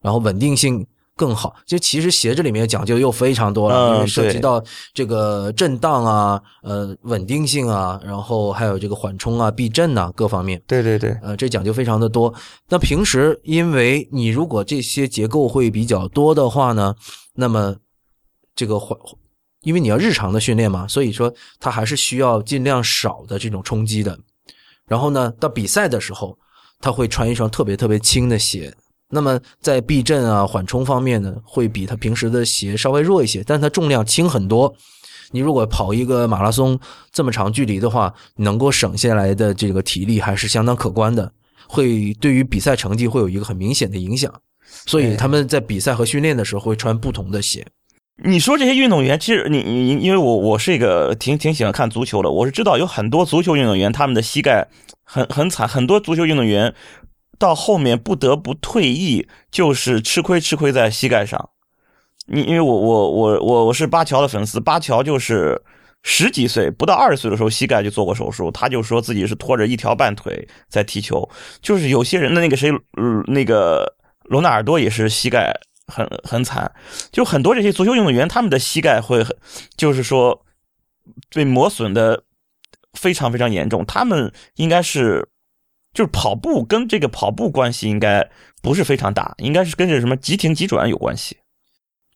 然后稳定性更好。就其实鞋子里面讲究又非常多了，因为涉及到这个震荡啊、呃稳定性啊，然后还有这个缓冲啊、避震啊各方面。对对对，呃，这讲究非常的多。那平时因为你如果这些结构会比较多的话呢，那么这个缓。因为你要日常的训练嘛，所以说它还是需要尽量少的这种冲击的。然后呢，到比赛的时候，他会穿一双特别特别轻的鞋。那么在避震啊、缓冲方面呢，会比他平时的鞋稍微弱一些，但它重量轻很多。你如果跑一个马拉松这么长距离的话，能够省下来的这个体力还是相当可观的，会对于比赛成绩会有一个很明显的影响。所以他们在比赛和训练的时候会穿不同的鞋。你说这些运动员，其实你你因为我我是一个挺挺喜欢看足球的，我是知道有很多足球运动员他们的膝盖很很惨，很多足球运动员到后面不得不退役，就是吃亏吃亏在膝盖上。你因为我我我我我是巴乔的粉丝，巴乔就是十几岁不到二十岁的时候膝盖就做过手术，他就说自己是拖着一条半腿在踢球，就是有些人的那个谁，嗯那个罗纳尔多也是膝盖。很很惨，就很多这些足球运动员，他们的膝盖会很，就是说被磨损的非常非常严重。他们应该是就是跑步跟这个跑步关系应该不是非常大，应该是跟这什么急停急转有关系。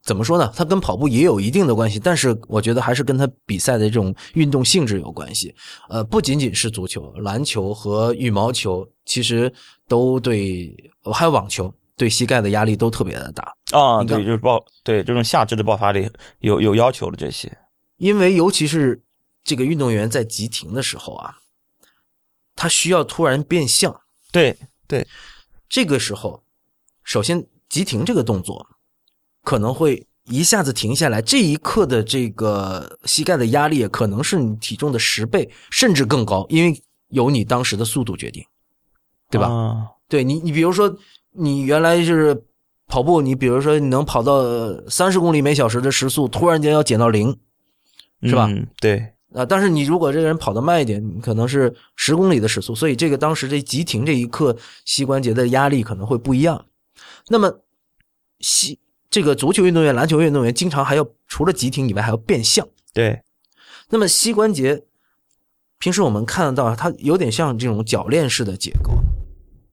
怎么说呢？它跟跑步也有一定的关系，但是我觉得还是跟他比赛的这种运动性质有关系。呃，不仅仅是足球、篮球和羽毛球，其实都对，还有网球。对膝盖的压力都特别的大啊，对，就是爆对这种下肢的爆发力有有要求的这些，因为尤其是这个运动员在急停的时候啊，他需要突然变向，对对，这个时候，首先急停这个动作可能会一下子停下来，这一刻的这个膝盖的压力可能是你体重的十倍甚至更高，因为由你当时的速度决定，对吧？对你，你比如说。你原来是跑步，你比如说你能跑到三十公里每小时的时速，突然间要减到零是吧嗯对，啊，但是你如果这个人跑得慢一点，你可能是十公里的时速，所以这个当时这急停这一刻，膝关节的压力可能会不一样。那么膝这个足球运动员、篮球运动员经常还要除了急停以外，还要变向。对，那么膝关节，平时我们看得到，它有点像这种铰链式的结构。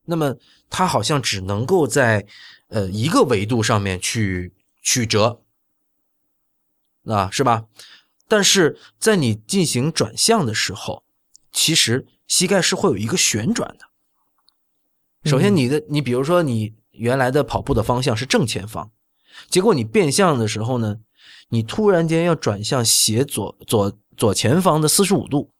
那么它好像只能够在呃一个维度上面去曲折，啊，是吧？但是在你进行转向的时候，其实膝盖是会有一个旋转的。首先，你的你比如说你原来的跑步的方向是正前方，结果你变向的时候呢，你突然间要转向斜左左左前方的四十五度。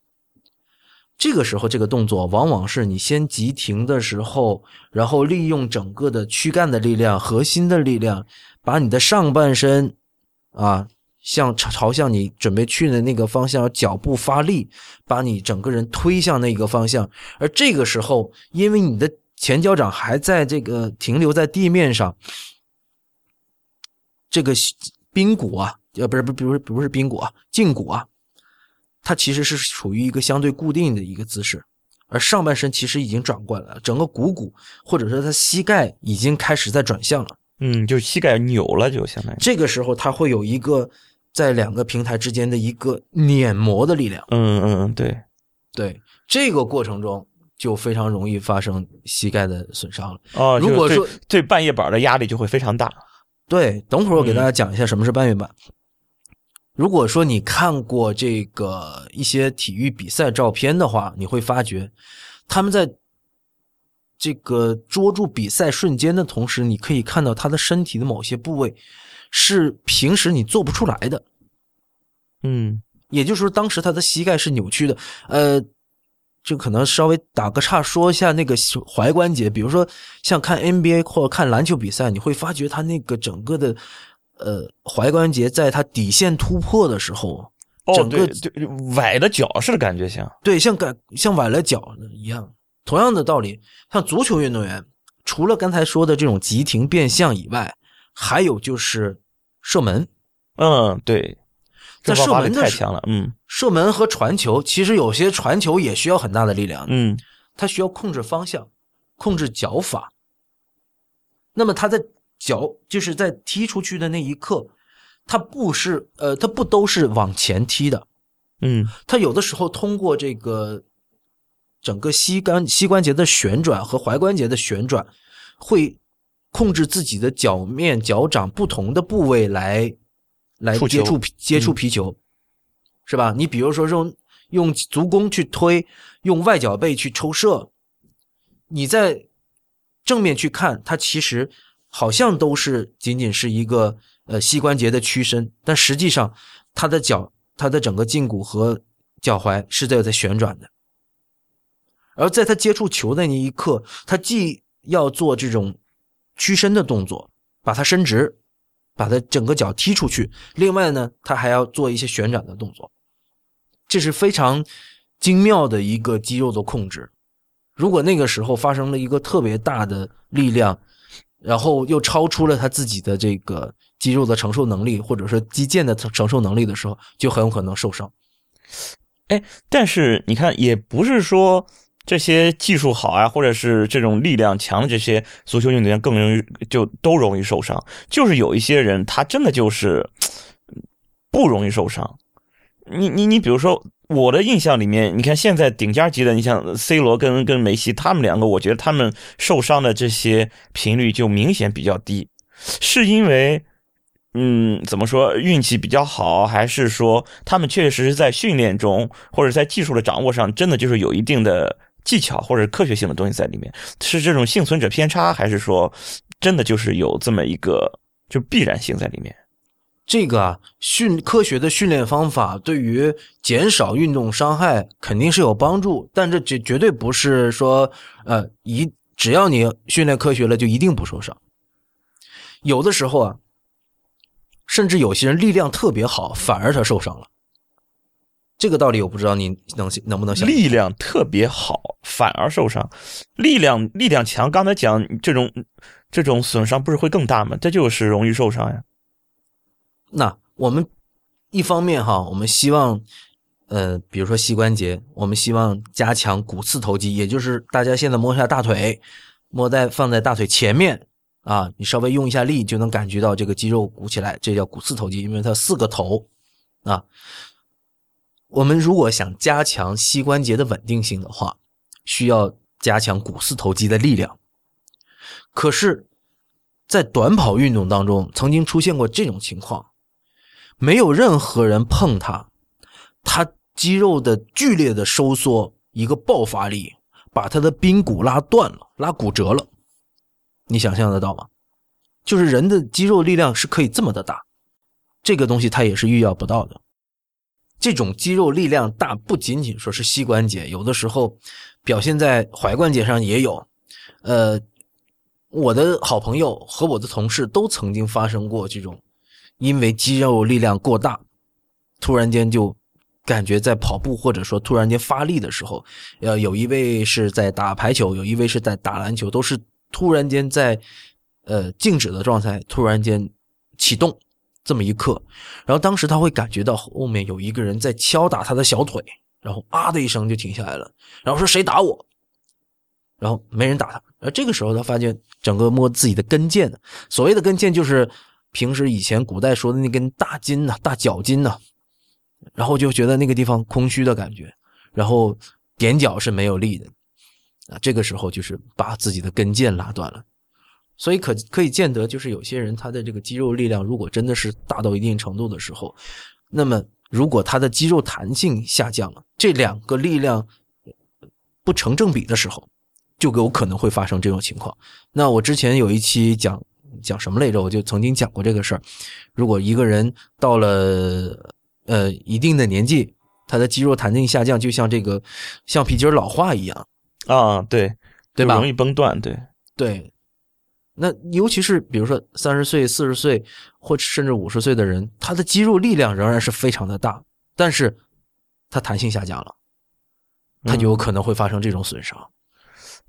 这个时候，这个动作往往是你先急停的时候，然后利用整个的躯干的力量、核心的力量，把你的上半身啊，向朝向你准备去的那个方向，脚步发力，把你整个人推向那个方向。而这个时候，因为你的前脚掌还在这个停留在地面上，这个髌骨啊，呃，不是不不是不是髌骨啊，胫骨啊，它其实是处于一个相对固定的一个姿势，而上半身其实已经转过来了，整个股骨或者说它膝盖已经开始在转向了。嗯，就是膝盖扭了，就相当于，这个时候它会有一个在两个平台之间的一个碾磨的力量。嗯嗯嗯，对，对这个过程中就非常容易发生膝盖的损伤了。哦，如果说对对半月板的压力就会非常大，对，等会儿我给大家讲一下什么是半月板。如果说你看过这个一些体育比赛照片的话，你会发觉他们在这个捉住比赛瞬间的同时，你可以看到他的身体的某些部位是平时你做不出来的。嗯也就是说，当时他的膝盖是扭曲的。呃，就可能稍微打个岔，说一下那个踝关节，比如说像看 NBA 或者看篮球比赛，你会发觉他那个整个的呃踝关节在它底线突破的时候，哦，整个对对，崴了脚似的感觉像，对，像感像崴了脚一样。同样的道理，像足球运动员，除了刚才说的这种急停变向以外，还有就是射门。嗯，对，在这爆发力射门太强了，嗯射门和传球，其实有些传球也需要很大的力量。嗯他需要控制方向，控制脚法。那么他在脚就是在踢出去的那一刻，他不是呃，他不都是往前踢的，嗯。他有的时候通过这个整个膝关膝关节的旋转和踝关节的旋转，会控制自己的脚面、脚掌不同的部位来来接触接触皮球，是吧？你比如说用用足弓去推，用外脚背去抽射，你在正面去看，它其实好像都是仅仅是一个呃膝关节的屈伸，但实际上他的脚、他的整个胫骨和脚踝是在在旋转的。而在他接触球的那一刻，他既要做这种屈伸的动作，把它伸直，把它整个脚踢出去。另外呢，他还要做一些旋转的动作，这是非常精妙的一个肌肉的控制。如果那个时候发生了一个特别大的力量，然后又超出了他自己的这个肌肉的承受能力，或者说肌腱的承承受能力的时候，就很有可能受伤。哎但是你看，也不是说这些技术好啊，或者是这种力量强的这些足球运动员更容易就都容易受伤，就是有一些人他真的就是不容易受伤。你你你，比如说我的印象里面，你看现在顶尖级的，你像 C 罗跟跟梅西，他们两个，我觉得他们受伤的这些频率就明显比较低，是因为。嗯，怎么说运气比较好，还是说他们确确实实在训练中或者在技术的掌握上，真的就是有一定的技巧或者科学性的东西在里面？是这种幸存者偏差，还是说真的就是有这么一个就必然性在里面？这个啊，训科学的训练方法对于减少运动伤害肯定是有帮助，但这绝绝对不是说呃一只要你训练科学了就一定不受伤。有的时候啊，甚至有些人力量特别好，反而他受伤了。这个道理我不知道你能能不能想力量特别好，反而受伤；力量力量强，刚才讲这种这种损伤不是会更大吗？这就是容易受伤呀。那我们一方面哈，我们希望，呃，比如说膝关节，我们希望加强股四头肌，也就是大家现在摸一下大腿，摸在放在大腿前面啊，你稍微用一下力就能感觉到这个肌肉鼓起来，这叫股四头肌，因为它四个头啊。我们如果想加强膝关节的稳定性的话，需要加强股四头肌的力量。可是，在短跑运动当中，曾经出现过这种情况。没有任何人碰他，他肌肉的剧烈的收缩，一个爆发力，把他的髌骨拉断了，拉骨折了。你想象得到吗？就是人的肌肉力量是可以这么的大，这个东西它也是预料不到的。这种肌肉力量大，不仅仅说是膝关节，有的时候表现在踝关节上也有。呃，我的好朋友和我的同事都曾经发生过这种。因为肌肉力量过大，突然间就感觉在跑步或者说突然间发力的时候，呃，有一位是在打排球，有一位是在打篮球，都是突然间在呃静止的状态，突然间启动这么一刻，然后当时他会感觉到后面有一个人在敲打他的小腿，然后啊的一声就停下来了，然后说谁打我？然后没人打他，而这个时候他发现整个摸自己的跟腱，所谓的跟腱就是。平时以前古代说的那根大筋呐，大脚筋呐，然后就觉得那个地方空虚的感觉，然后踮脚是没有力的，啊，这个时候就是把自己的跟腱拉断了，所以可可以见得，就是有些人他的这个肌肉力量如果真的是大到一定程度的时候，那么如果他的肌肉弹性下降了，这两个力量不成正比的时候，就有可能会发生这种情况。那我之前有一期讲。讲什么来着？我就曾经讲过这个事儿。如果一个人到了呃一定的年纪，他的肌肉弹性下降，就像这个橡皮筋老化一样啊，对对吧？容易崩断，对对。那尤其是比如说三十岁、四十岁或甚至五十岁的人，他的肌肉力量仍然是非常的大，但是他弹性下降了，他就有可能会发生这种损伤。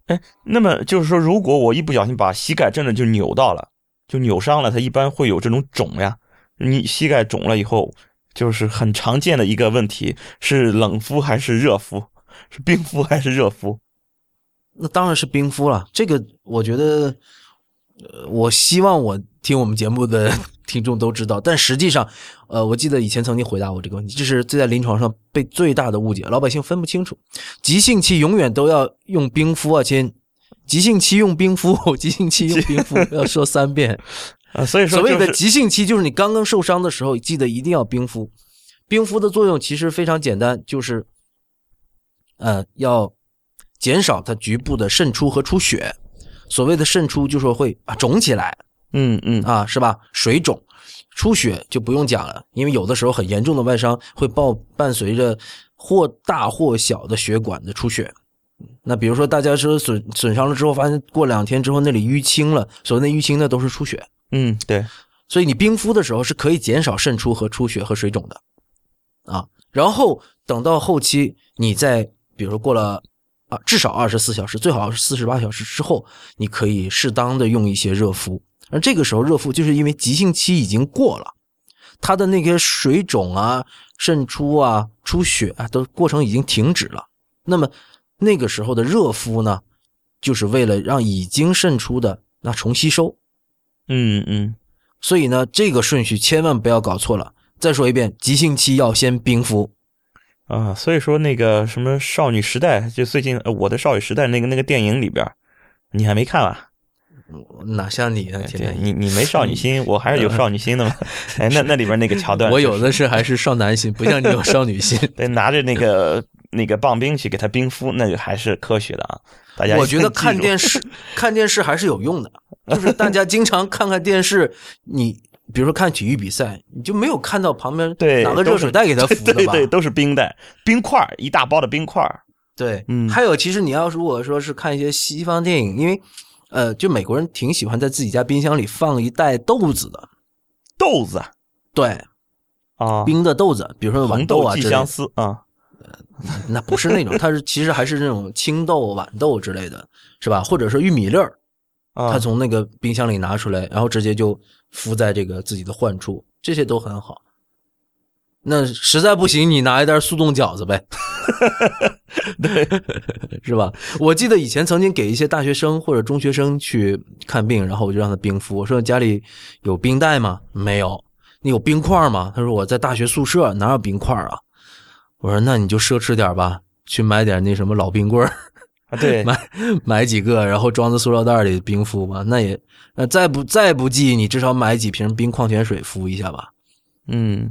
哎，那么就是说，如果我一不小心把膝盖真的就扭到了。就扭伤了，它一般会有这种肿呀。你膝盖肿了以后，就是很常见的一个问题，是冷敷还是热敷？是冰敷还是热敷？那当然是冰敷了。这个我觉得，呃，我希望我听我们节目的 听众都知道。但实际上，呃，我记得以前曾经回答过这个问题，这是在临床上被最大的误解，老百姓分不清楚，急性期永远都要用冰敷啊，亲。急性期用冰敷，急性期用冰敷，要说三遍啊。所以说，所谓的急性期就是你刚刚受伤的时候，记得一定要冰敷。冰敷的作用其实非常简单，就是呃，要减少它局部的渗出和出血。所谓的渗出，就说会啊肿起来，嗯嗯啊是吧？水肿、出血就不用讲了，因为有的时候很严重的外伤会伴伴随着或大或小的血管的出血。那比如说，大家说损损伤了之后，发现过两天之后那里淤青了，所谓的淤青那都是出血。嗯，对。所以你冰敷的时候是可以减少渗出和出血和水肿的，啊。然后等到后期，你再比如说过了啊，至少二十四小时，最好是四十八小时之后，你可以适当的用一些热敷。而这个时候热敷，就是因为急性期已经过了，它的那些水肿啊、渗出啊、出血啊，都过程已经停止了。那么。那个时候的热敷呢，就是为了让已经渗出的那重吸收。嗯嗯，所以呢，这个顺序千万不要搞错了。再说一遍，急性期要先冰敷。啊，所以说那个什么少女时代，就最近我的少女时代那个那个电影里边，你还没看吧？哪像你啊？天天你你没少女心，我还是有少女心的嘛。哎，那那里边那个桥段，我有的是还是少男心，不像你有少女心。对拿着那个。那个棒冰去给他冰敷，那就还是科学的啊！大家我觉得看电视看电视还是有用的，就是大家经常看看电视，你比如说看体育比赛，你就没有看到旁边对拿个热水袋给他敷的吧？对对，都是冰袋、冰块一大包的冰块对，嗯，还有其实你要如果说是看一些西方电影，因为呃，就美国人挺喜欢在自己家冰箱里放一袋豆子的。豆子，对。啊，冰的豆子，比如说豌豆啊之类的。相思啊，那不是那种，它是其实还是那种青豆、豌豆之类的，是吧？或者说玉米粒儿，他从那个冰箱里拿出来，然后直接就敷在这个自己的患处，这些都很好。那实在不行，你拿一袋速冻饺子呗，对，是吧？我记得以前曾经给一些大学生或者中学生去看病，然后我就让他冰敷。我说家里有冰袋吗？没有。你有冰块吗？他说我在大学宿舍，哪有冰块啊？我说那你就奢侈点吧，去买点那什么老冰棍儿。啊对，买买几个，然后装在塑料袋里冰敷吧。那也，那再不再不济，你至少买几瓶冰矿泉水敷一下吧，嗯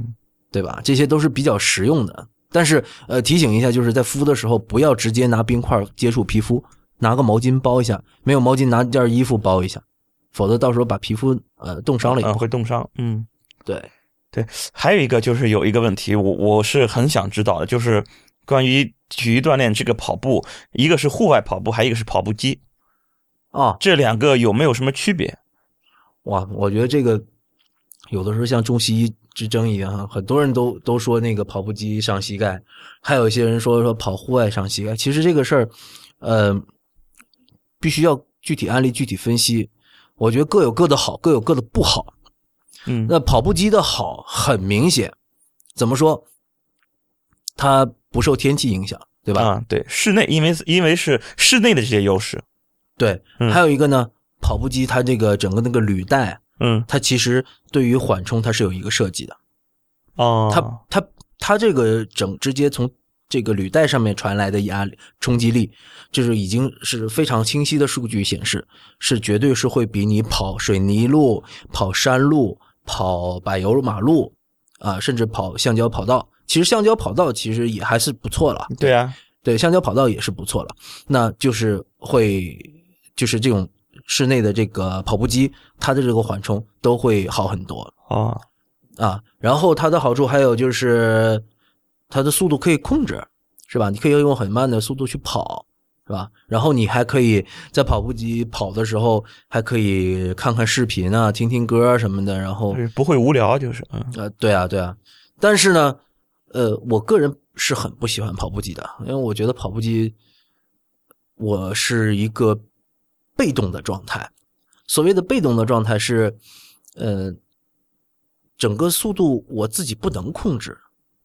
对吧？这些都是比较实用的。但是呃，提醒一下，就是在敷的时候不要直接拿冰块接触皮肤，拿个毛巾包一下，没有毛巾拿件衣服包一下，否则到时候把皮肤呃冻伤了也。会冻伤，嗯。对对，还有一个就是有一个问题，我我是很想知道的，就是关于体育锻炼这个跑步，一个是户外跑步，还有一个是跑步机，啊，这两个有没有什么区别？哇，我觉得这个有的时候像中西医之争一样，很多人都都说那个跑步机伤膝盖，还有一些人说说跑户外伤膝盖。其实这个事儿，呃，必须要具体案例具体分析。我觉得各有各的好，各有各的不好。嗯那跑步机的好很明显，怎么说？它不受天气影响，对吧？啊，对，室内因为因为是室内的这些优势，对。嗯还有一个呢，跑步机它这个整个那个履带，嗯它其实对于缓冲它是有一个设计的。哦，它它它这个整直接从这个履带上面传来的压力冲击力，就是已经是非常清晰的数据显示，是绝对是会比你跑水泥路、跑山路、跑柏油马路啊，甚至跑橡胶跑道。其实橡胶跑道其实也还是不错了，对啊，对，橡胶跑道也是不错了。那就是会，就是这种室内的这个跑步机，它的这个缓冲都会好很多。哦，啊，然后它的好处还有就是它的速度可以控制，是吧？你可以用很慢的速度去跑，是吧？然后你还可以在跑步机跑的时候，还可以看看视频啊，听听歌什么的。然后不会无聊，就是嗯呃，对啊，对啊。但是呢，呃，我个人是很不喜欢跑步机的，因为我觉得跑步机我是一个被动的状态。所谓的被动的状态是，呃，整个速度我自己不能控制，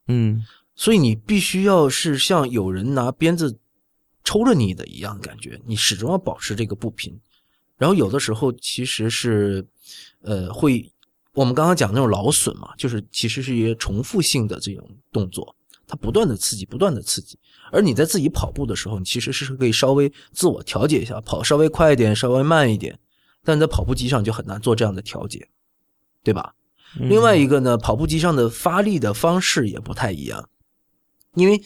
嗯所以你必须要是像有人拿鞭子抽着你的一样感觉，你始终要保持这个步频。然后有的时候其实是，呃，会我们刚刚讲那种劳损嘛，就是其实是一些重复性的这种动作，它不断的刺激，不断的刺激。而你在自己跑步的时候，你其实是可以稍微自我调节一下，跑稍微快一点，稍微慢一点。但在跑步机上就很难做这样的调节，对吧？嗯另外一个呢，跑步机上的发力的方式也不太一样，因为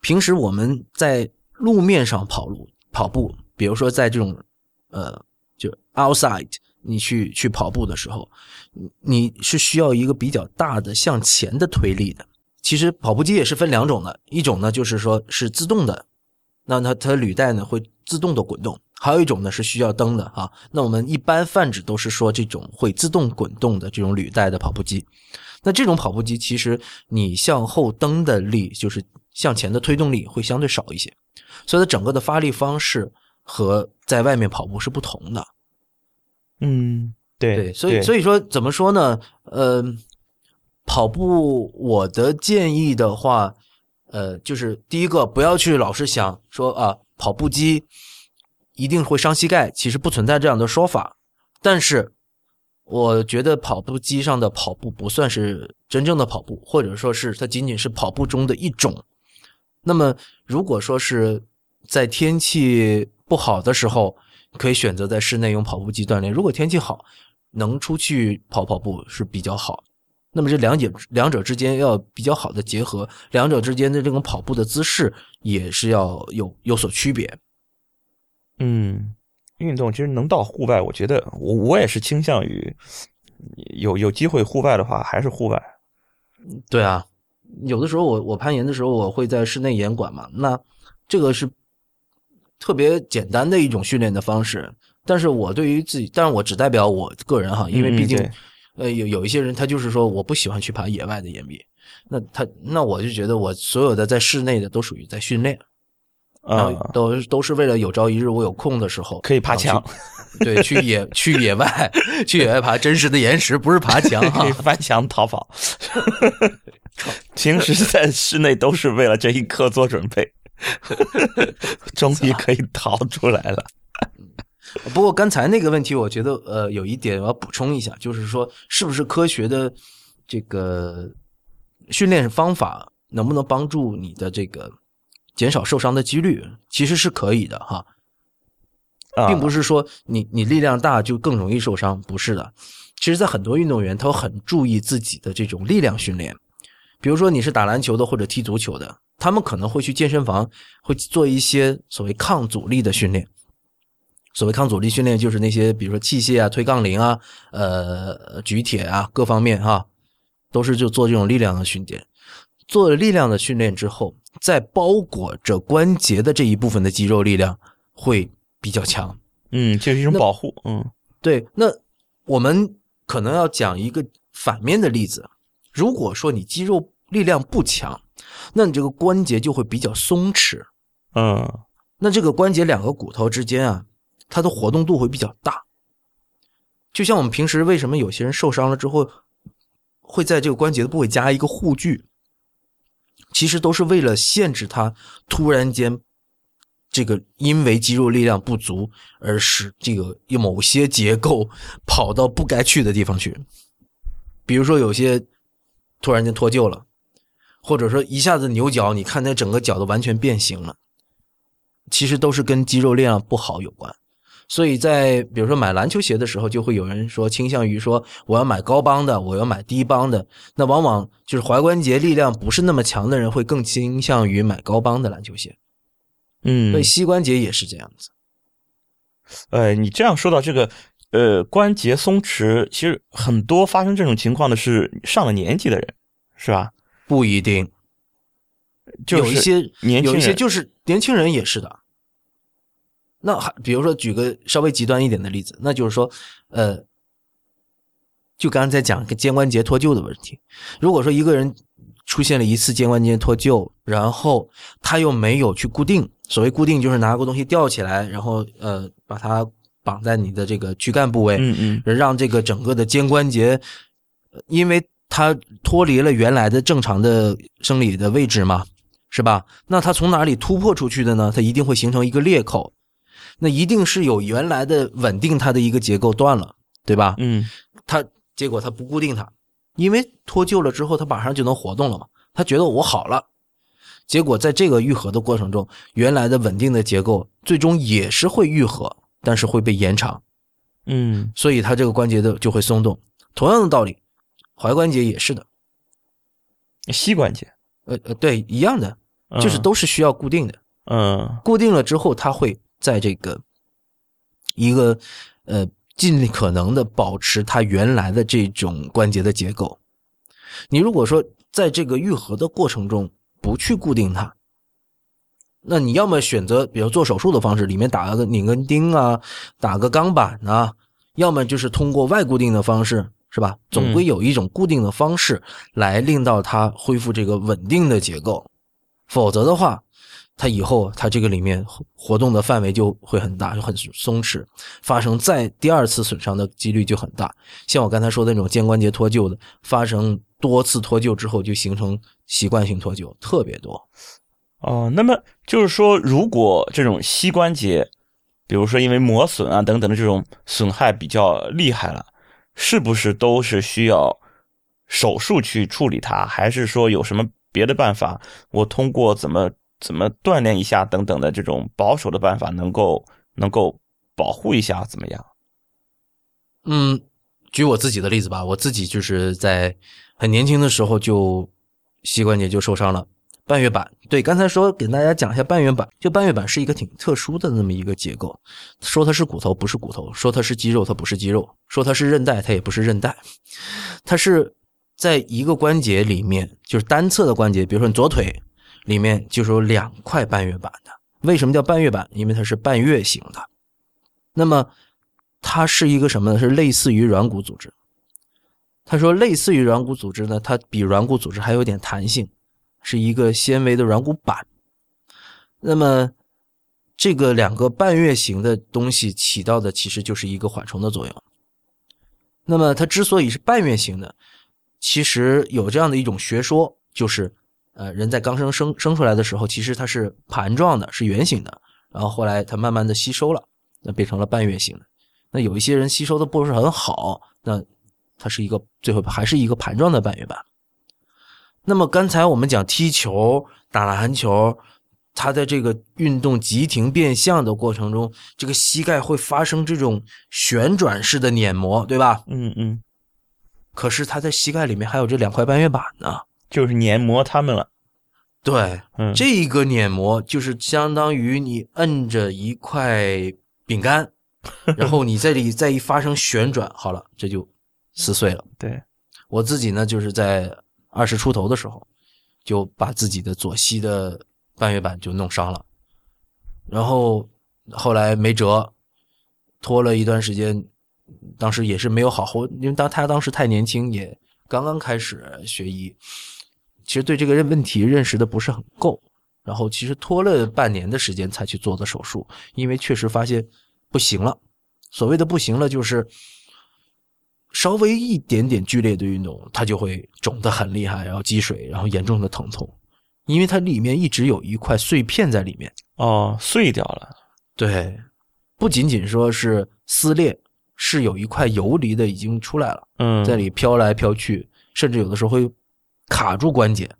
平时我们在路面上跑路跑步，比如说在这种呃就 outside 你去去跑步的时候，你是需要一个比较大的向前的推力的。其实跑步机也是分两种的，一种呢就是说是自动的，那它它履带呢会自动的滚动，还有一种呢是需要蹬的啊。那我们一般泛指都是说这种会自动滚动的这种履带的跑步机。那这种跑步机其实你向后蹬的力，就是向前的推动力会相对少一些，所以它整个的发力方式和在外面跑步是不同的。嗯，对对，所以所以说怎么说呢？呃，跑步我的建议的话，呃，就是第一个不要去老是想说啊，跑步机一定会伤膝盖，其实不存在这样的说法。但是我觉得跑步机上的跑步不算是真正的跑步，或者说是它仅仅是跑步中的一种。那么如果说是在天气不好的时候，可以选择在室内用跑步机锻炼。如果天气好，能出去跑跑步是比较好。那么这两者两者之间要比较好的结合，两者之间的这种跑步的姿势也是要有有所区别。嗯，运动其实能到户外，我觉得我我也是倾向于有有机会户外的话，还是户外。对啊，有的时候我我攀岩的时候，我会在室内岩馆嘛，那这个是特别简单的一种训练的方式。但是我对于自己，但是我只代表我个人哈，因为毕竟嗯呃，有有一些人他就是说我不喜欢去爬野外的岩壁，那他那我就觉得我所有的在室内的都属于在训练，啊后，都都是为了有朝一日我有空的时候可以爬墙，对，去野去野外 去野外爬真实的岩石，不是爬墙哈可以。翻墙逃跑。平时在室内都是为了这一刻做准备，终于可以逃出来了。不过刚才那个问题，我觉得呃有一点我要补充一下，就是说是不是科学的这个训练方法能不能帮助你的这个减少受伤的几率？其实是可以的哈，啊，并不是说你你力量大就更容易受伤，不是的。其实，在很多运动员，他很注意自己的这种力量训练。比如说你是打篮球的或者踢足球的，他们可能会去健身房，会做一些所谓抗阻力的训练。所谓抗阻力训练，就是那些比如说器械啊、推杠铃啊、呃举铁啊各方面哈、都是就做这种力量的训练。做了力量的训练之后，再包裹着关节的这一部分的肌肉力量会比较强。嗯，这是一种保护。嗯对，那我们可能要讲一个反面的例子。如果说你肌肉力量不强，那你这个关节就会比较松弛。嗯那这个关节两个骨头之间啊，它的活动度会比较大。就像我们平时为什么有些人受伤了之后，会在这个关节的部位加一个护具，其实都是为了限制它突然间这个因为肌肉力量不足而使这个某些结构跑到不该去的地方去。比如说有些突然间脱臼了，或者说一下子扭脚，你看那整个脚都完全变形了。其实都是跟肌肉力量不好有关。所以在比如说买篮球鞋的时候，就会有人说倾向于说我要买高帮的，我要买低帮的。那往往就是踝关节力量不是那么强的人，会更倾向于买高帮的篮球鞋。嗯所以，膝关节也是这样子。呃，你这样说到这个，呃，关节松弛，其实很多发生这种情况的是上了年纪的人，是吧？不一定，就是有一些年轻人有一些就是年轻人也是的。那还比如说举个稍微极端一点的例子，那就是说，呃，就刚才讲个肩关节脱臼的问题。如果说一个人出现了一次肩关节脱臼，然后他又没有去固定，所谓固定就是拿个东西吊起来，然后呃把它绑在你的这个躯干部位，嗯嗯让这个整个的肩关节，呃因为它脱离了原来的正常的生理的位置嘛，是吧？那它从哪里突破出去的呢？它一定会形成一个裂口，那一定是有原来的稳定它的一个结构断了，对吧？嗯它结果它不固定它，因为脱臼了之后，它马上就能活动了嘛。他觉得我好了，结果在这个愈合的过程中，原来的稳定的结构最终也是会愈合，但是会被延长。嗯所以它这个关节的就会松动。同样的道理，踝关节也是的，嗯，膝关节呃呃，对，一样的，就是都是需要固定的。嗯固定了之后，它会在这个一个呃尽可能的保持它原来的这种关节的结构。你如果说在这个愈合的过程中不去固定它，那你要么选择比如做手术的方式，里面打个拧根钉啊，打个钢板啊，要么就是通过外固定的方式，是吧？总归有一种固定的方式来令到它恢复这个稳定的结构，否则的话，它以后它这个里面活活动的范围就会很大，就很松弛，发生再第二次损伤的几率就很大。像我刚才说的那种肩关节脱臼的，发生多次脱臼之后就形成习惯性脱臼，特别多。哦，那么就是说，如果这种膝关节，比如说因为磨损啊等等的这种损害比较厉害了，是不是都是需要手术去处理它？还是说有什么别的办法？我通过怎么怎么锻炼一下等等的这种保守的办法，能够能够保护一下，怎么样？嗯，举我自己的例子吧，我自己就是在很年轻的时候就膝关节就受伤了。半月板，对，刚才说给大家讲一下半月板，就半月板是一个挺特殊的那么一个结构，说它是骨头不是骨头，说它是肌肉它不是肌肉，说它是韧带它也不是韧带，它是在一个关节里面，就是单侧的关节，比如说你左腿里面就是有两块半月板的。为什么叫半月板？因为它是半月形的。那么它是一个什么呢？是类似于软骨组织。他说，类似于软骨组织呢，它比软骨组织还有点弹性，是一个纤维的软骨板。那么，这个两个半月形的东西起到的其实就是一个缓冲的作用。那么，它之所以是半月形的，其实有这样的一种学说，就是呃，人在刚生生生出来的时候，其实它是盘状的，是圆形的，然后后来它慢慢的吸收了，那变成了半月形的。那有一些人吸收的不是很好，那它是一个最后还是一个盘状的半月板。那么刚才我们讲踢球、打篮球，它在这个运动急停变向的过程中，这个膝盖会发生这种旋转式的碾磨，对吧？嗯嗯，可是他在膝盖里面还有这两块半月板呢。就是碾磨他们了。对，嗯，这个碾磨就是相当于你摁着一块饼干，然后你这里再一发生旋转，好了，这就撕碎了。对，我自己呢，就是在二十出头的时候，就把自己的左膝的半月板就弄伤了，然后后来没辙，拖了一段时间，当时也是没有好好，因为当他当时太年轻，也刚刚开始学医，其实对这个问题认识的不是很够，然后其实拖了半年的时间才去做的手术，因为确实发现不行了。所谓的不行了，就是稍微一点点剧烈的运动，它就会肿得很厉害，然后积水，然后严重的疼痛，因为它里面一直有一块碎片在里面。哦，碎掉了。对，不仅仅说是撕裂，是有一块游离的已经出来了，嗯，在里飘来飘去，甚至有的时候会卡住关节。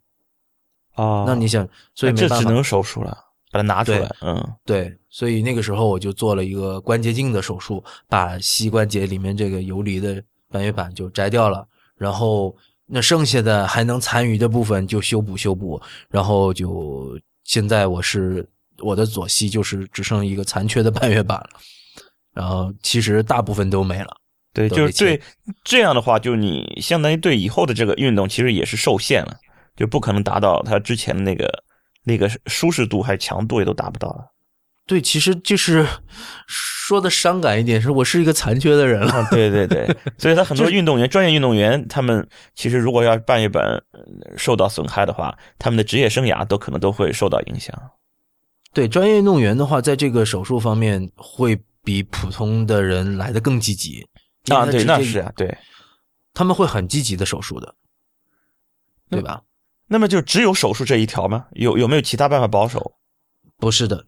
哦，那你想，所以这只能手术了，把它拿出来。嗯，对，所以那个时候我就做了一个关节镜的手术，把膝关节里面这个游离的半月板就摘掉了，然后那剩下的还能残余的部分就修补修补，然后就现在我是我的左膝就是只剩一个残缺的半月板了，然后其实大部分都没了。对，就是对这样的话，就你相当于对以后的这个运动其实也是受限了，就不可能达到他之前的那个那个舒适度还强度也都达不到了。对，其实就是说的伤感一点，是我是一个残缺的人了。啊，对对对，所以他很多运动员、专业运动员，他们其实如果要半月板呃受到损害的话，他们的职业生涯都可能都会受到影响。对专业运动员的话，在这个手术方面会比普通的人来的更积极啊，对，那是啊，对。他们会很积极的手术的，对吧？那么就只有手术这一条吗？有有没有其他办法保守？不是的，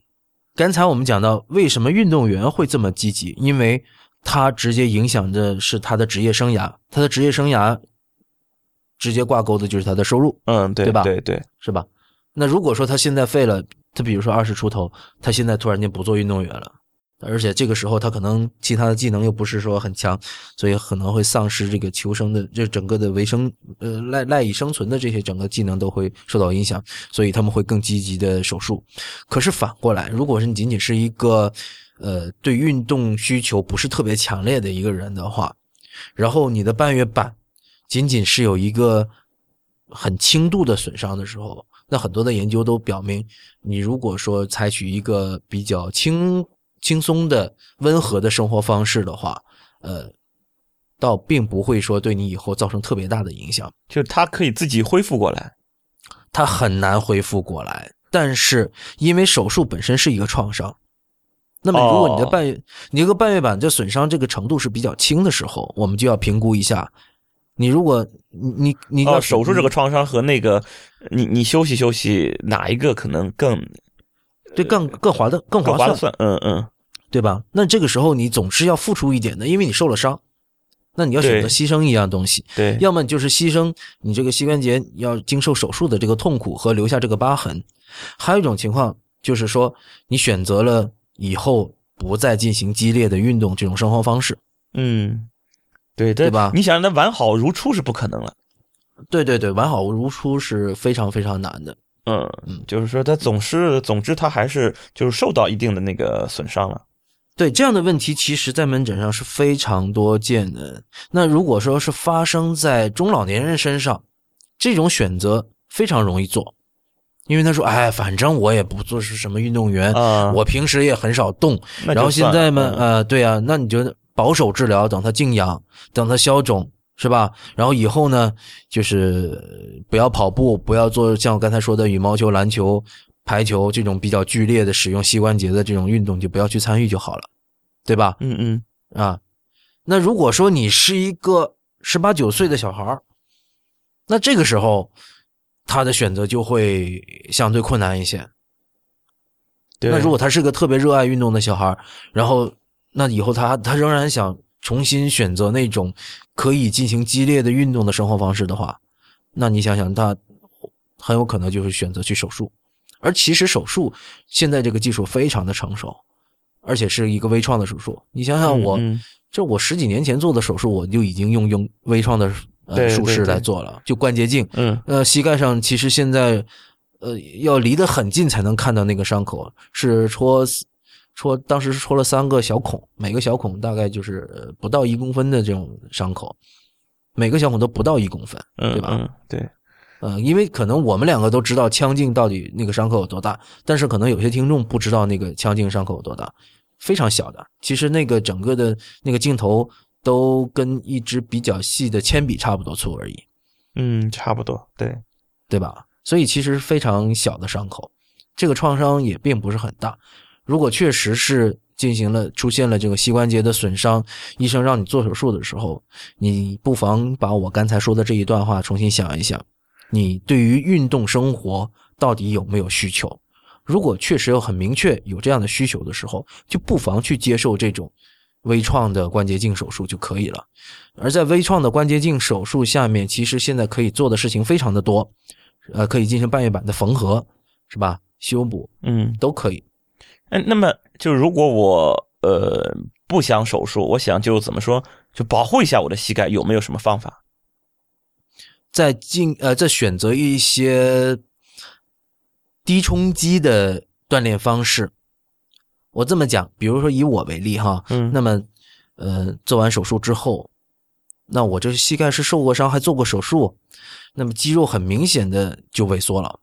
刚才我们讲到为什么运动员会这么积极，因为他直接影响的是他的职业生涯，他的职业生涯直接挂钩的就是他的收入，嗯，对对吧对对，是吧？那如果说他现在废了，他比如说二十出头，他现在突然间不做运动员了，而且这个时候他可能其他的技能又不是说很强，所以可能会丧失这个求生的这整个的维生呃赖赖以生存的这些整个技能都会受到影响，所以他们会更积极的手术。可是反过来，如果是你仅仅是一个呃对运动需求不是特别强烈的一个人的话，然后你的半月板仅仅是有一个很轻度的损伤的时候，那很多的研究都表明，你如果说采取一个比较轻轻松的、温和的生活方式的话，呃，倒并不会说对你以后造成特别大的影响。就是他可以自己恢复过来。它很难恢复过来。但是因为手术本身是一个创伤，那么如果你的哦半月、你这个半月板这损伤这个程度是比较轻的时候，我们就要评估一下。你如果你你你要哦，手术这个创伤和那个你你休息休息，哪一个可能更对更更划得更划算，更划算？嗯嗯，对吧？那这个时候你总是要付出一点的，因为你受了伤，那你要选择牺牲一样东西，对，要么就是牺牲你这个膝关节要经受手术的这个痛苦和留下这个疤痕，还有一种情况就是说你选择了以后不再进行激烈的运动这种生活方式。嗯，对对吧你想让它完好如初是不可能了。对对对，完好如初是非常非常难的。嗯，就是说它总是，总之它还是就是受到一定的那个损伤了。对这样的问题，其实在门诊上是非常多见的。那如果说是发生在中老年人身上，这种选择非常容易做，因为他说：“哎，反正我也不做是什么运动员，啊我平时也很少动。然后现在嘛，嗯呃，对啊，那你就保守治疗，等他静养，等他消肿，是吧？然后以后呢，就是不要跑步，不要做像我刚才说的羽毛球、篮球、排球这种比较剧烈的使用膝关节的这种运动，就不要去参与就好了，对吧？嗯嗯啊，那如果说你是一个十八九岁的小孩儿，那这个时候他的选择就会相对困难一些。对。那如果他是个特别热爱运动的小孩儿，然后那以后他他仍然想重新选择那种可以进行激烈的运动的生活方式的话，那你想想，他很有可能就是选择去手术。而其实手术现在这个技术非常的成熟，而且是一个微创的手术。你想想我，嗯这我十几年前做的手术，我就已经用用微创的呃术式来做了，就关节镜。嗯呃，膝盖上其实现在，呃，要离得很近才能看到那个伤口，是戳戳，当时是戳了三个小孔，每个小孔大概就是呃不到一公分的这种伤口，每个小孔都不到一公分，嗯，对吧？嗯，对，呃，因为可能我们两个都知道腔镜到底那个伤口有多大，但是可能有些听众不知道那个腔镜伤口有多大，非常小的。其实那个整个的那个镜头都跟一支比较细的铅笔差不多粗而已。嗯，差不多，对，对吧？所以其实非常小的伤口，这个创伤也并不是很大。如果确实是进行了出现了这个膝关节的损伤，医生让你做手术的时候，你不妨把我刚才说的这一段话重新想一想，你对于运动生活到底有没有需求？如果确实有很明确有这样的需求的时候，就不妨去接受这种微创的关节镜手术就可以了。而在微创的关节镜手术下面，其实现在可以做的事情非常的多，呃，可以进行半月板的缝合，是吧？修补嗯，都可以。嗯，那么就如果我呃不想手术，我想就怎么说，就保护一下我的膝盖，有没有什么方法？再进呃，在选择一些低冲击的锻炼方式。我这么讲，比如说以我为例哈，嗯。那么呃，做完手术之后，那我这膝盖是受过伤，还做过手术，那么肌肉很明显的就萎缩了，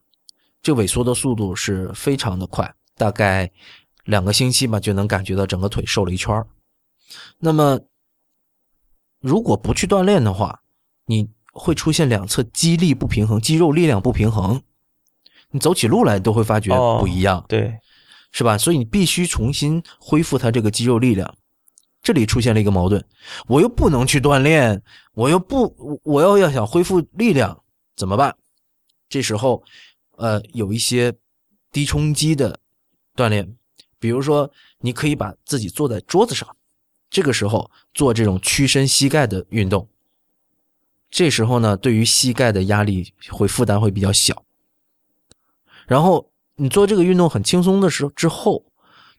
这萎缩的速度是非常的快，大概两个星期吧就能感觉到整个腿瘦了一圈儿。那么如果不去锻炼的话，你会出现两侧肌力不平衡，肌肉力量不平衡，你走起路来都会发觉哦不一样。对，是吧？所以你必须重新恢复它这个肌肉力量。这里出现了一个矛盾，我又不能去锻炼，我又不，我要要想恢复力量怎么办？这时候，呃，有一些低冲击的锻炼，比如说你可以把自己坐在桌子上，这个时候做这种屈伸膝盖的运动。这时候呢，对于膝盖的压力会负担会比较小。然后你做这个运动很轻松的时候之后，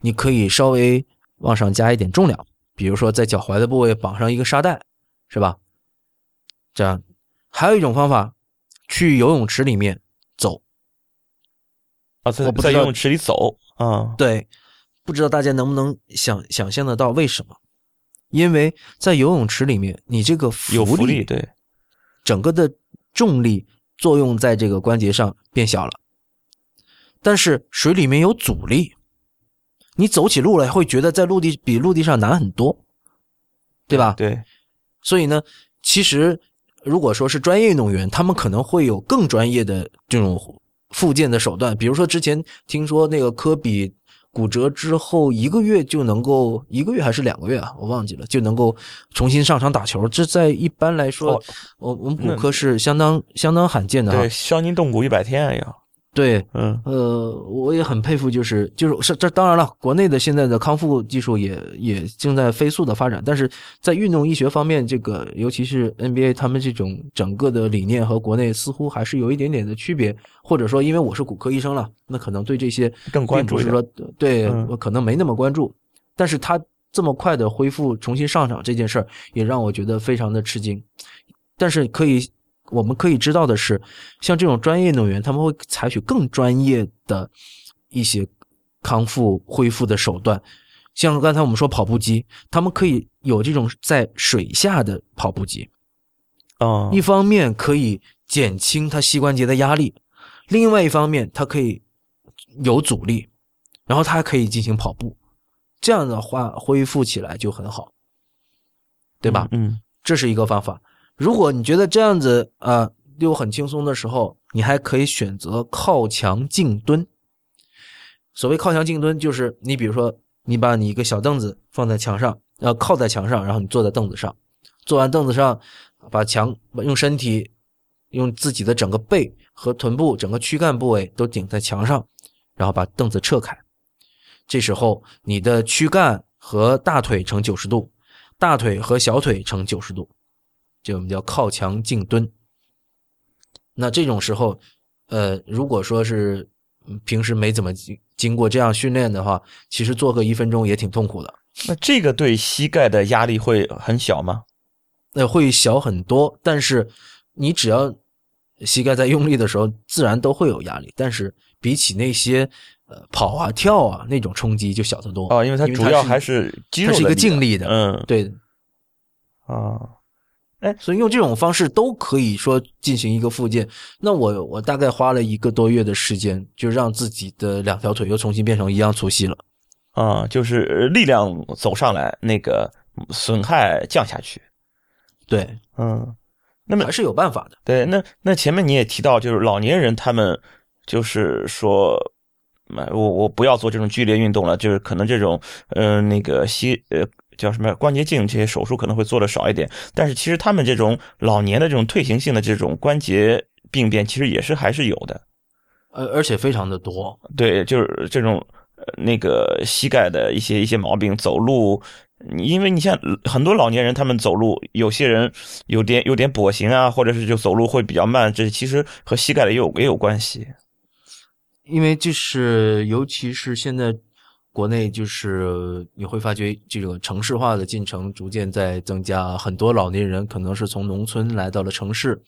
你可以稍微往上加一点重量，比如说在脚踝的部位绑上一个沙袋，是吧？这样，还有一种方法，去游泳池里面走。啊，在在游泳池里走啊，对，不知道大家能不能想想象得到为什么？因为在游泳池里面，你这个有浮浮力对，整个的重力作用在这个关节上变小了，但是水里面有阻力，你走起路来会觉得在陆地比陆地上难很多，对吧？对，所以呢，其实如果说是专业运动员，他们可能会有更专业的这种复健的手段，比如说之前听说那个科比骨折之后一个月就能够一个月还是两个月啊，我忘记了，就能够重新上场打球。这在一般来说，哦我我们骨科是相当相当罕见的啊对，。伤筋动骨一百天啊要，对，嗯。呃，我也很佩服，就是就是是这当然了，国内的现在的康复技术也也正在飞速的发展，但是在运动医学方面，这个尤其是 NBA 他们这种整个的理念和国内似乎还是有一点点的区别，或者说因为我是骨科医生了，那可能对这些更关注是说对、嗯。我可能没那么关注，但是他这么快的恢复重新上场这件事儿，也让我觉得非常的吃惊。但是可以，我们可以知道的是，像这种专业运动员，他们会采取更专业的一些康复恢复的手段。像刚才我们说跑步机，他们可以有这种在水下的跑步机，啊，一方面可以减轻他膝关节的压力，另外一方面它可以有阻力，然后它还可以进行跑步，这样的话恢复起来就很好，对吧？嗯，这是一个方法。如果你觉得这样子啊溜很轻松的时候，你还可以选择靠墙静蹲。所谓靠墙静蹲，就是你比如说，你把你一个小凳子放在墙上，呃，靠在墙上，然后你坐在凳子上，坐完凳子上，把墙用身体用自己的整个背和臀部整个躯干部位都顶在墙上，然后把凳子撤开。这时候你的躯干和大腿呈九十度，大腿和小腿呈九十度，这我们叫靠墙静蹲。那这种时候，呃，如果说是嗯平时没怎么经经过这样训练的话，其实做个一分钟也挺痛苦的。那这个对膝盖的压力会很小吗？那会小很多，但是你只要膝盖在用力的时候，自然都会有压力。但是比起那些呃跑啊跳啊那种冲击就小得多哦，因为它主要还是肌肉它是一个静力的，嗯对，啊，所以用这种方式都可以说进行一个复健。那我我大概花了一个多月的时间，就让自己的两条腿又重新变成一样粗细了。啊，就是呃力量走上来，那个损害降下去。对，嗯，那么还是有办法的。对，那那前面你也提到，就是老年人他们就是说，呃我我不要做这种剧烈运动了，就是可能这种呃那个膝呃叫什么关节镜这些手术可能会做的少一点，但是其实他们这种老年的这种退行性的这种关节病变，其实也是还是有的。呃，而且非常的多。对，就是这种呃那个膝盖的一些一些毛病，走路，因为你像很多老年人，他们走路，有些人有点有点跛行啊，或者是就走路会比较慢，这其实和膝盖的也有也有关系。因为就是，尤其是现在国内，就是你会发觉这个城市化的进程逐渐在增加，很多老年人可能是从农村来到了城市。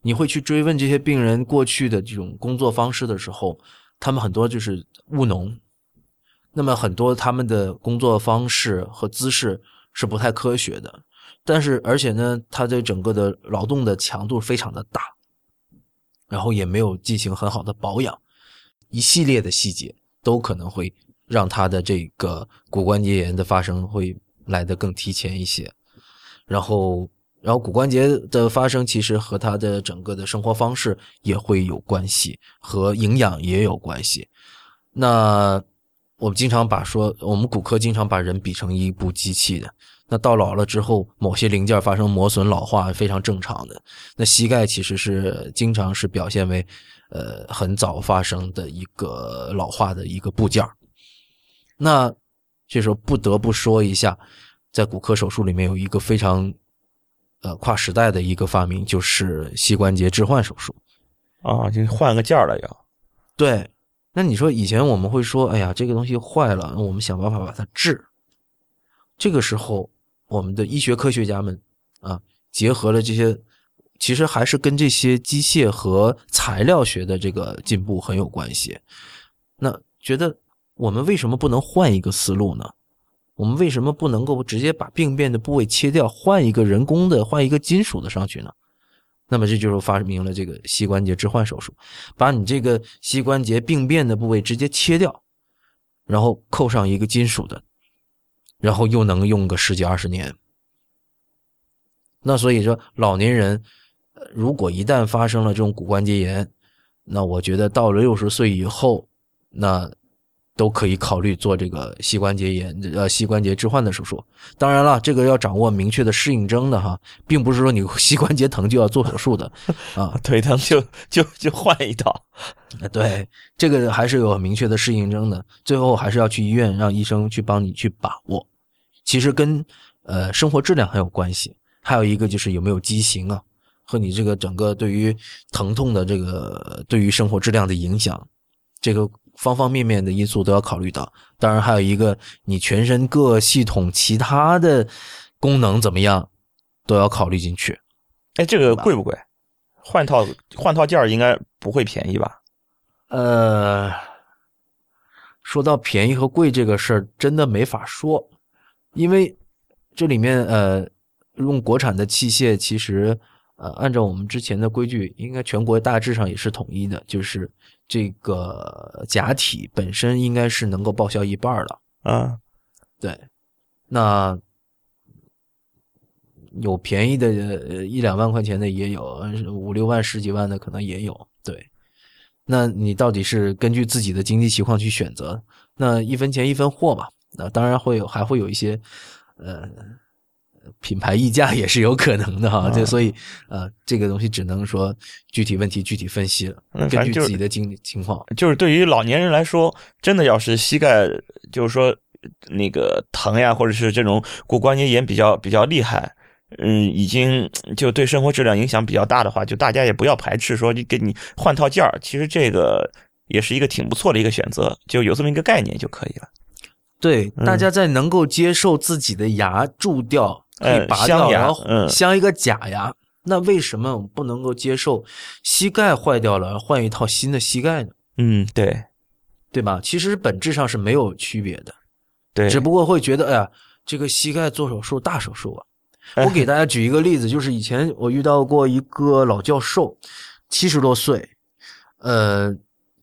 你会去追问这些病人过去的这种工作方式的时候，他们很多就是务农，那么很多他们的工作方式和姿势是不太科学的，但是而且呢，他的整个的劳动的强度非常的大，然后也没有进行很好的保养。一系列的细节都可能会让他的这个骨关节炎的发生会来得更提前一些，然后，然后骨关节的发生其实和他的整个的生活方式也会有关系，和营养也有关系。那我们经常把说，我们骨科经常把人比成一部机器的。那到老了之后，某些零件发生磨损老化，非常正常的。那膝盖其实是经常是表现为，呃，很早发生的一个老化的一个部件那这时候不得不说一下，在骨科手术里面有一个非常，呃，跨时代的一个发明，就是膝关节置换手术。啊，就换个件儿了要。对，那你说以前我们会说，哎呀，这个东西坏了，我们想办法把它治。这个时候，我们的医学科学家们啊，结合了这些，其实还是跟这些机械和材料学的这个进步很有关系。那觉得我们为什么不能换一个思路呢？我们为什么不能够直接把病变的部位切掉，换一个人工的，换一个金属的上去呢？那么这就是发明了这个膝关节置换手术，把你这个膝关节病变的部位直接切掉，然后扣上一个金属的，然后又能用个十几二十年。那所以说，老年人如果一旦发生了这种骨关节炎，那我觉得到了六十岁以后，那都可以考虑做这个膝关节炎呃膝关节置换的手术。当然了，这个要掌握明确的适应症的哈，并不是说你膝关节疼就要做手术的啊。腿疼就就就换一道。呃对，这个还是有明确的适应症的，最后还是要去医院让医生去帮你去把握。其实跟呃生活质量很有关系，还有一个就是有没有畸形啊，和你这个整个对于疼痛的这个对于生活质量的影响，这个方方面面的因素都要考虑到。当然还有一个你全身各系统其他的功能怎么样，都要考虑进去。哎，这个贵不贵？换套换套件儿应该不会便宜吧？呃，说到便宜和贵这个事儿，真的没法说，因为这里面呃，用国产的器械，其实呃，按照我们之前的规矩，应该全国大致上也是统一的，就是这个假体本身应该是能够报销一半儿的。啊，对，那有便宜的呃一两万块钱的也有，呃五六万、十几万的可能也有。对，那你到底是根据自己的经济情况去选择？那一分钱一分货嘛。那当然会有，还会有一些呃品牌溢价也是有可能的哈。这所以呃这个东西只能说具体问题具体分析了，嗯根据自己的经济情况。就是对于老年人来说，真的要是膝盖就是说那个疼呀，或者是这种骨关节炎比较比较厉害，嗯，已经就对生活质量影响比较大的话，就大家也不要排斥说你给你换套件儿，其实这个也是一个挺不错的一个选择，就有这么一个概念就可以了。对，嗯大家在能够接受自己的牙蛀掉，可以呃拔掉，然后嗯镶一个假牙，那为什么我们不能够接受膝盖坏掉了换一套新的膝盖呢？嗯，对对吧？其实本质上是没有区别的，对，只不过会觉得，哎呀，这个膝盖做手术大手术啊。哎我给大家举一个例子，就是以前我遇到过一个老教授，七十多岁，呃，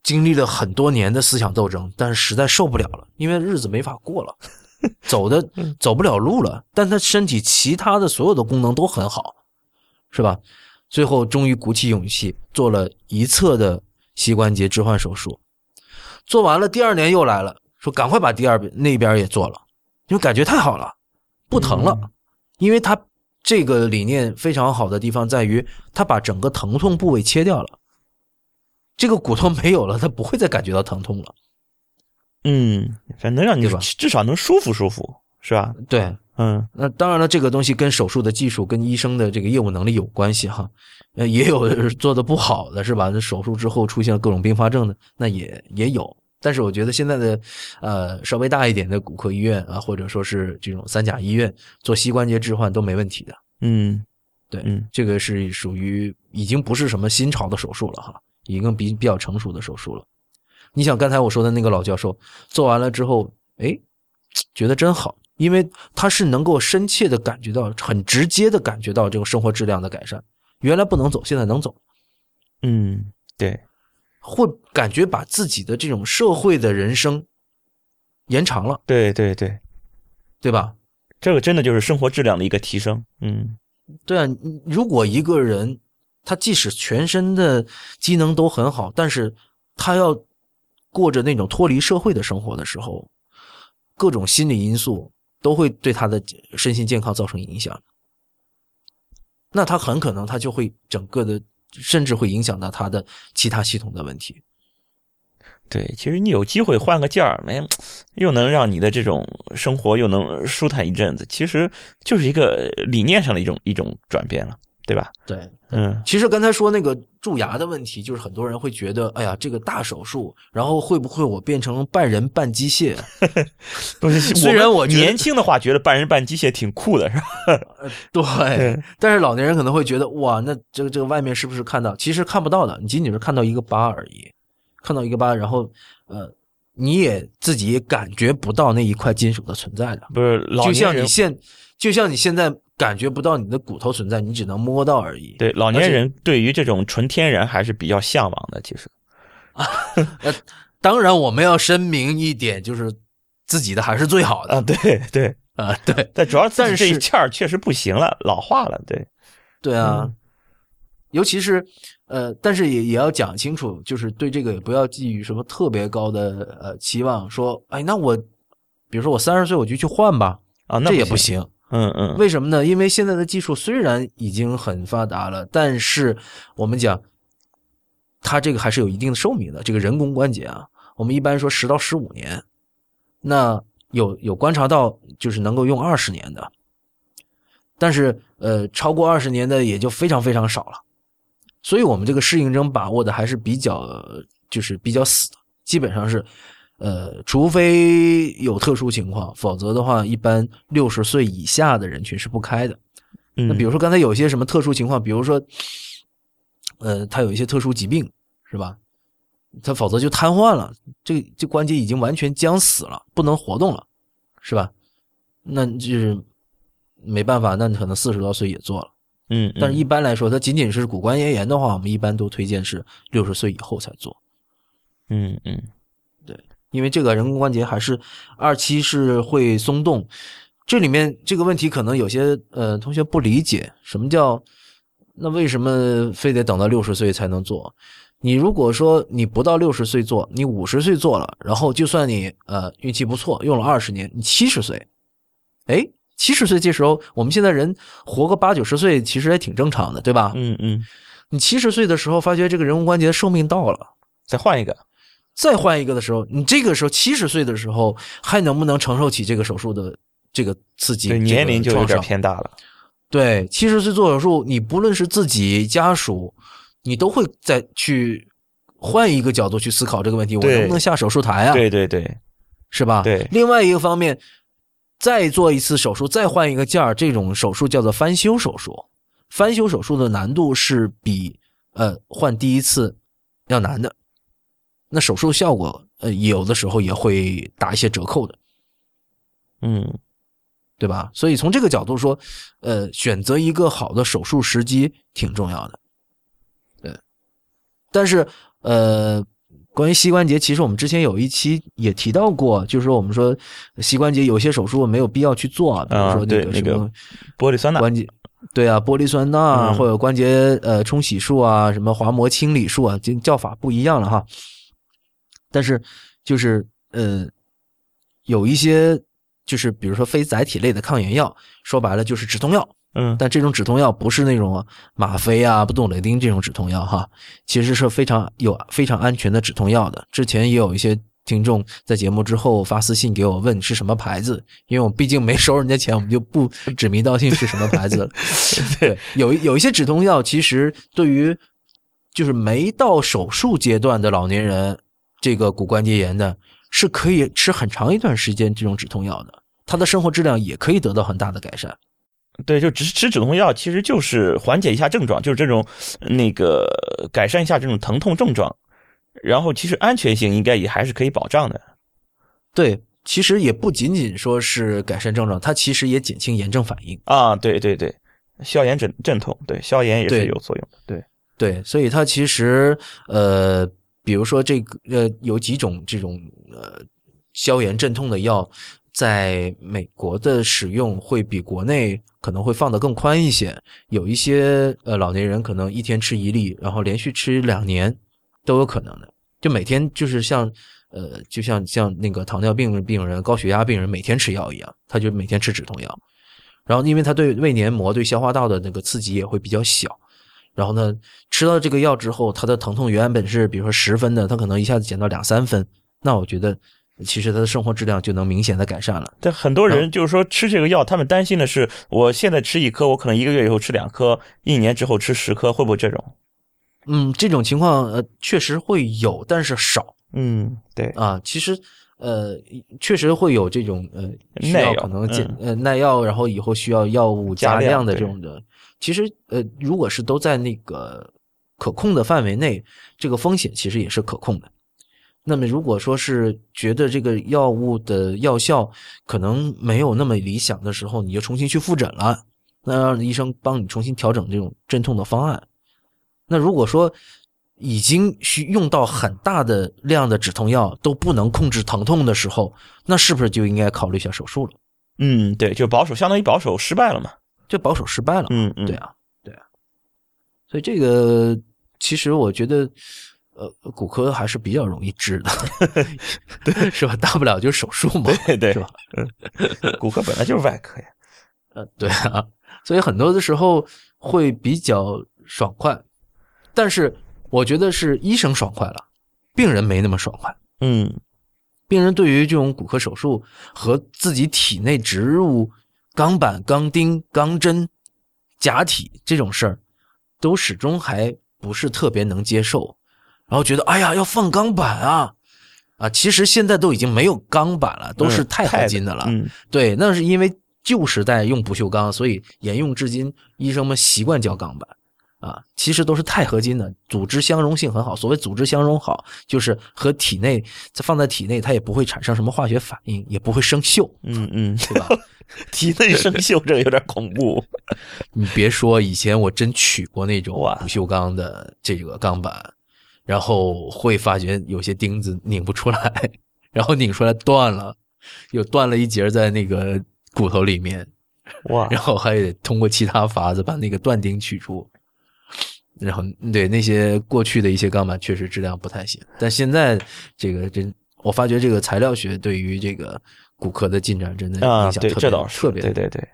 经历了很多年的思想斗争，但是实在受不了了，因为日子没法过了，走的走不了路了。但他身体其他的所有的功能都很好，是吧？最后终于鼓起勇气做了一侧的膝关节置换手术，做完了，第二年又来了，说赶快把第二边那边也做了，因为感觉太好了，不疼了。因为他这个理念非常好的地方在于，他把整个疼痛部位切掉了，这个骨头没有了，他不会再感觉到疼痛了。嗯，反正能让你至少能舒服舒服，是吧？对，嗯那当然了，这个东西跟手术的技术、跟医生的这个业务能力有关系哈。呃，也有做的不好的是吧？那手术之后出现了各种并发症的，那也也有。但是我觉得现在的呃稍微大一点的骨科医院啊，或者说是这种三甲医院做膝关节置换都没问题的。嗯对，嗯这个是属于已经不是什么新潮的手术了哈，已经比比较成熟的手术了。你想刚才我说的那个老教授做完了之后，哎，觉得真好，因为他是能够深切的感觉到，很直接的感觉到这个生活质量的改善。原来不能走，现在能走，嗯，对，会感觉把自己的这种社会的人生延长了，对对对，对吧？这个真的就是生活质量的一个提升。嗯对啊，如果一个人他即使全身的机能都很好，但是他要过着那种脱离社会的生活的时候，各种心理因素都会对他的身心健康造成影响。那他很可能他就会整个的，甚至会影响到他的其他系统的问题。对，其实你有机会换个件儿，哎，又能让你的这种生活又能舒坦一阵子，其实就是一个理念上的一种一种转变了，对吧？对，嗯其实刚才说那个蛀牙的问题，就是很多人会觉得，哎呀，这个大手术，然后会不会我变成半人半机械？不是，虽然我年轻的话觉得半人半机械挺酷的，是吧？对，对但是老年人可能会觉得，哇，那这个这个外面是不是看到？其实看不到的，你仅仅是看到一个疤而已，看到一个疤，然后呃，你也自己也感觉不到那一块金属的存在的，不是老就年人像你现，就像你现在感觉不到你的骨头存在，你只能摸到而已。对老年人对于这种纯天然还是比较向往的，其实。啊 当然，我们要声明一点，就是自己的还是最好的。啊，对对，啊，对。但主要但是这一欠儿确实不行了，老化了，对，对啊，嗯。尤其是呃，但是也也要讲清楚，就是对这个也不要寄予什么特别高的呃期望，说哎，那我比如说我三十岁我就去换吧，啊，那这也不不行。嗯嗯，为什么呢？因为现在的技术虽然已经很发达了，但是我们讲，它这个还是有一定的寿命的。这个人工关节啊，我们一般说十到十五年，那有有观察到就是能够用二十年的，但是呃，超过二十年的也就非常非常少了。所以我们这个适应症把握的还是比较就是比较死的，基本上是。呃，除非有特殊情况，否则的话，一般六十岁以下的人群是不开的。那那比如说刚才有些什么特殊情况，比如说，呃，他有一些特殊疾病，是吧？他否则就瘫痪了，这这关节已经完全僵死了，不能活动了，是吧？那就是没办法，那你可能四十多岁也做了。嗯，但是一般来说，它仅仅是骨关节炎的话，我们一般都推荐是六十岁以后才做。嗯嗯因为这个人工关节还是二期是会松动，这里面这个问题可能有些呃同学不理解，什么叫那为什么非得等到六十岁才能做？你如果说你不到六十岁做，你五十岁做了，然后就算你呃运气不错，用了二十年，你七十岁，哎，七十岁这时候我们现在人活个八九十岁，其实也挺正常的，对吧？嗯嗯，你七十岁的时候发觉这个人工关节寿命到了，再换一个，再换一个的时候，你这个时候七十岁的时候还能不能承受起这个手术的这个刺激？对年龄就有点偏大了。对，七十岁做手术，你不论是自己家属，你都会再去换一个角度去思考这个问题：我能不能下手术台啊？对对对，是吧？对另外一个方面，再做一次手术，再换一个件儿，这种手术叫做翻修手术。翻修手术的难度是比呃换第一次要难的，那手术效果呃有的时候也会打一些折扣的。嗯对吧？所以从这个角度说，呃，选择一个好的手术时机挺重要的。对，但是呃，关于膝关节，其实我们之前有一期也提到过，就是说我们说膝关节有些手术没有必要去做，比如啊说对那个个什么玻璃酸钠，关节。对啊，玻璃酸钠、嗯或者关节呃冲洗术啊，什么滑膜清理术啊，这叫法不一样了哈。但是就是呃，有一些就是比如说非载体类的抗炎药，说白了就是止痛药。嗯但这种止痛药不是那种吗啡啊、布洛雷丁这种止痛药哈，其实是非常有非常安全的止痛药的。之前也有一些听众在节目之后发私信给我问是什么牌子，因为我毕竟没收人家钱，我们就不指名道姓是什么牌子了。对，有有一些止痛药其实对于就是没到手术阶段的老年人，这个骨关节炎的，是可以吃很长一段时间这种止痛药的，他的生活质量也可以得到很大的改善。对，就只是吃止痛药，其实就是缓解一下症状，就是这种那个改善一下这种疼痛症状，然后其实安全性应该也还是可以保障的。对，其实也不仅仅说是改善症状，它其实也减轻炎症反应。啊，对对对，消炎镇镇痛，对消炎也是有作用的。对，对，所以它其实呃，比如说这个呃，有几种这种呃消炎镇痛的药，在美国的使用会比国内可能会放得更宽一些。有一些呃老年人可能一天吃一粒，然后连续吃两年都有可能的。就每天就是像呃，就像像那个糖尿病病人、高血压病人每天吃药一样，他就每天吃止痛药。然后因为它对胃黏膜、对消化道的那个刺激也会比较小。然后呢，吃到这个药之后，他的疼痛原本是比如说十分的，他可能一下子减到两三分。那我觉得，其实他的生活质量就能明显的改善了。但很多人就是说吃这个药，他们担心的是，我现在吃一颗，我可能一个月以后吃两颗，一年之后吃十颗，会不会这种？嗯，这种情况呃确实会有，但是少嗯，对，啊。其实呃确实会有这种呃需耐药要可能减、嗯呃耐药，然后以后需要药物加量的这种的。其实呃如果是都在那个可控的范围内，这个风险其实也是可控的。那么，如果说是觉得这个药物的药效可能没有那么理想的时候，你就重新去复诊了，那让医生帮你重新调整这种镇痛的方案。那如果说已经需用到很大的量的止痛药都不能控制疼痛的时候，那是不是就应该考虑一下手术了？嗯，对，就保守，相当于保守失败了嘛。这保守失败了嘛。嗯嗯，对啊，对啊。所以这个其实我觉得，呃，骨科还是比较容易治的，对，是吧？大不了就是手术嘛，对对是吧？嗯，骨科本来就是外科呀。呃，对啊，所以很多的时候会比较爽快，但是我觉得是医生爽快了，病人没那么爽快。嗯，病人对于这种骨科手术和自己体内植入钢板、钢钉、钢针、假体这种事儿，都始终还不是特别能接受，然后觉得哎呀要放钢板啊啊！其实现在都已经没有钢板了，都是嗯钛合金的了。嗯，对，那是因为旧时代用不锈钢，所以沿用至今，医生们习惯叫钢板啊，其实都是钛合金的，组织相容性很好。所谓组织相容好，就是和体内它放在体内，它也不会产生什么化学反应，也不会生锈，嗯嗯，对吧？体内生锈这个有点恐怖。你别说，以前我真取过那种哇不锈钢的这个钢板，然后会发觉有些钉子拧不出来，然后拧出来断了，又断了一节在那个骨头里面，哇，然后还得通过其他法子把那个断钉取出。然后对那些过去的一些钢板确实质量不太行，但现在这个真，我发觉这个材料学对于这个骨科的进展真的影响特别这倒是，特别对对对，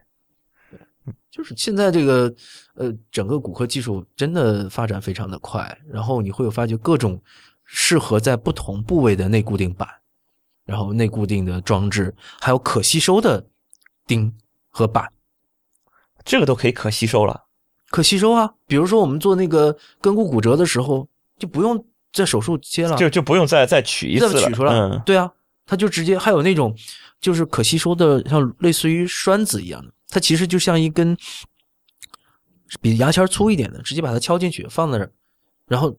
就是现在这个呃，整个骨科技术真的发展非常的快，然后你会有发觉各种适合在不同部位的内固定板，然后内固定的装置，还有可吸收的钉和板，这个都可以可吸收了。可吸收啊。比如说我们做那个根骨骨折的时候，就不用在手术切了，就就不用再再取一次了，再取出来。嗯，对啊，它就直接还有那种就是可吸收的，像类似于栓子一样的，它其实就像一根比牙签粗一点的，直接把它敲进去放在那儿，然后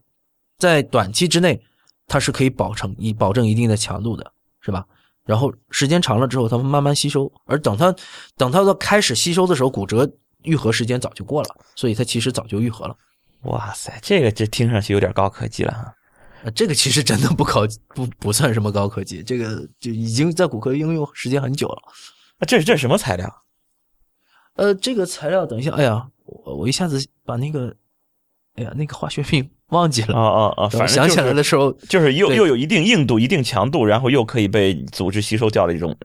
在短期之内它是可以保证以保证一定的强度的，是吧？然后时间长了之后，它会慢慢吸收，而等它等它到开始吸收的时候，骨折愈合时间早就过了，所以它其实早就愈合了。哇塞，这个这听上去有点高科技了哈。呃，这个其实真的不高不不算什么高科技，这个就已经在骨科应用时间很久了。啊这这是什么材料？呃，这个材料，等一下，哎呀，我我一下子把那个，哎呀，那个化学名忘记了。哦哦哦，等我反正想起来的时候，就是又又有一定硬度、一定强度，然后又可以被组织吸收掉的一种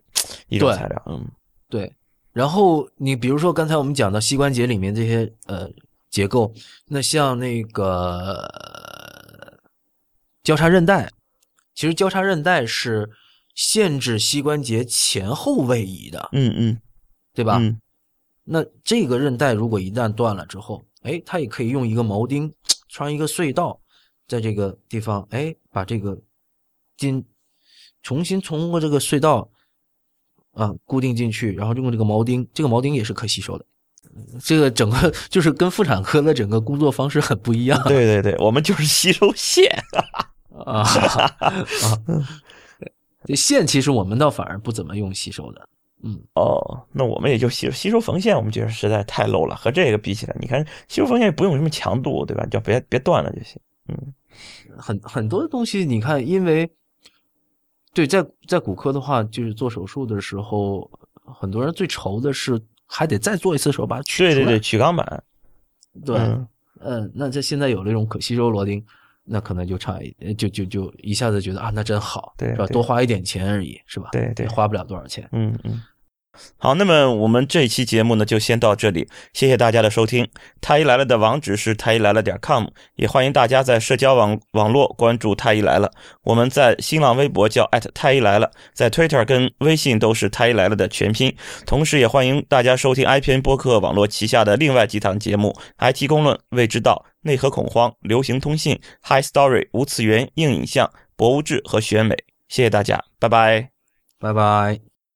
一种材料。嗯，对，然后你比如说刚才我们讲到膝关节里面这些呃结构，那像那个呃交叉韧带，其实交叉韧带是限制膝关节前后位移的，嗯嗯，对吧？嗯那这个韧带如果一旦断了之后，哎，它也可以用一个铆钉穿一个隧道，在这个地方，哎，把这个筋重新通过这个隧道啊固定进去，然后用这个铆钉，这个铆钉也是可吸收的。这个整个就是跟妇产科的整个工作方式很不一样对对对，我们就是吸收线。啊啊！这线其实我们倒反而不怎么用吸收的，嗯，哦，那我们也就吸吸收缝线，我们觉得实在太 low 了。和这个比起来，你看吸收缝线也不用什么强度，对吧？就别别断了就行。嗯，很很多东西，你看，因为对在在骨科的话，就是做手术的时候，很多人最愁的是还得再做一次手把它取出来。对对对，取钢板。对，嗯嗯，那这现在有这种可吸收螺钉，那可能就差就就就一下子觉得啊，那真好，是吧？多花一点钱而已，是吧？对对花不了多少钱。嗯嗯。好，那么我们这一期节目呢就先到这里，谢谢大家的收听。太医来了的网址是太医来了点 com，也欢迎大家在社交网网络关注太医来了。我们在新浪微博叫太医来了，在 Twitter 跟微信都是太医来了的全拼。同时，也欢迎大家收听 IPN 播客网络旗下的另外几档节目：IT 公论、未知道、内核恐慌、流行通信、High Story、无次元、硬影像、博物志和选美。谢谢大家，拜拜。拜拜。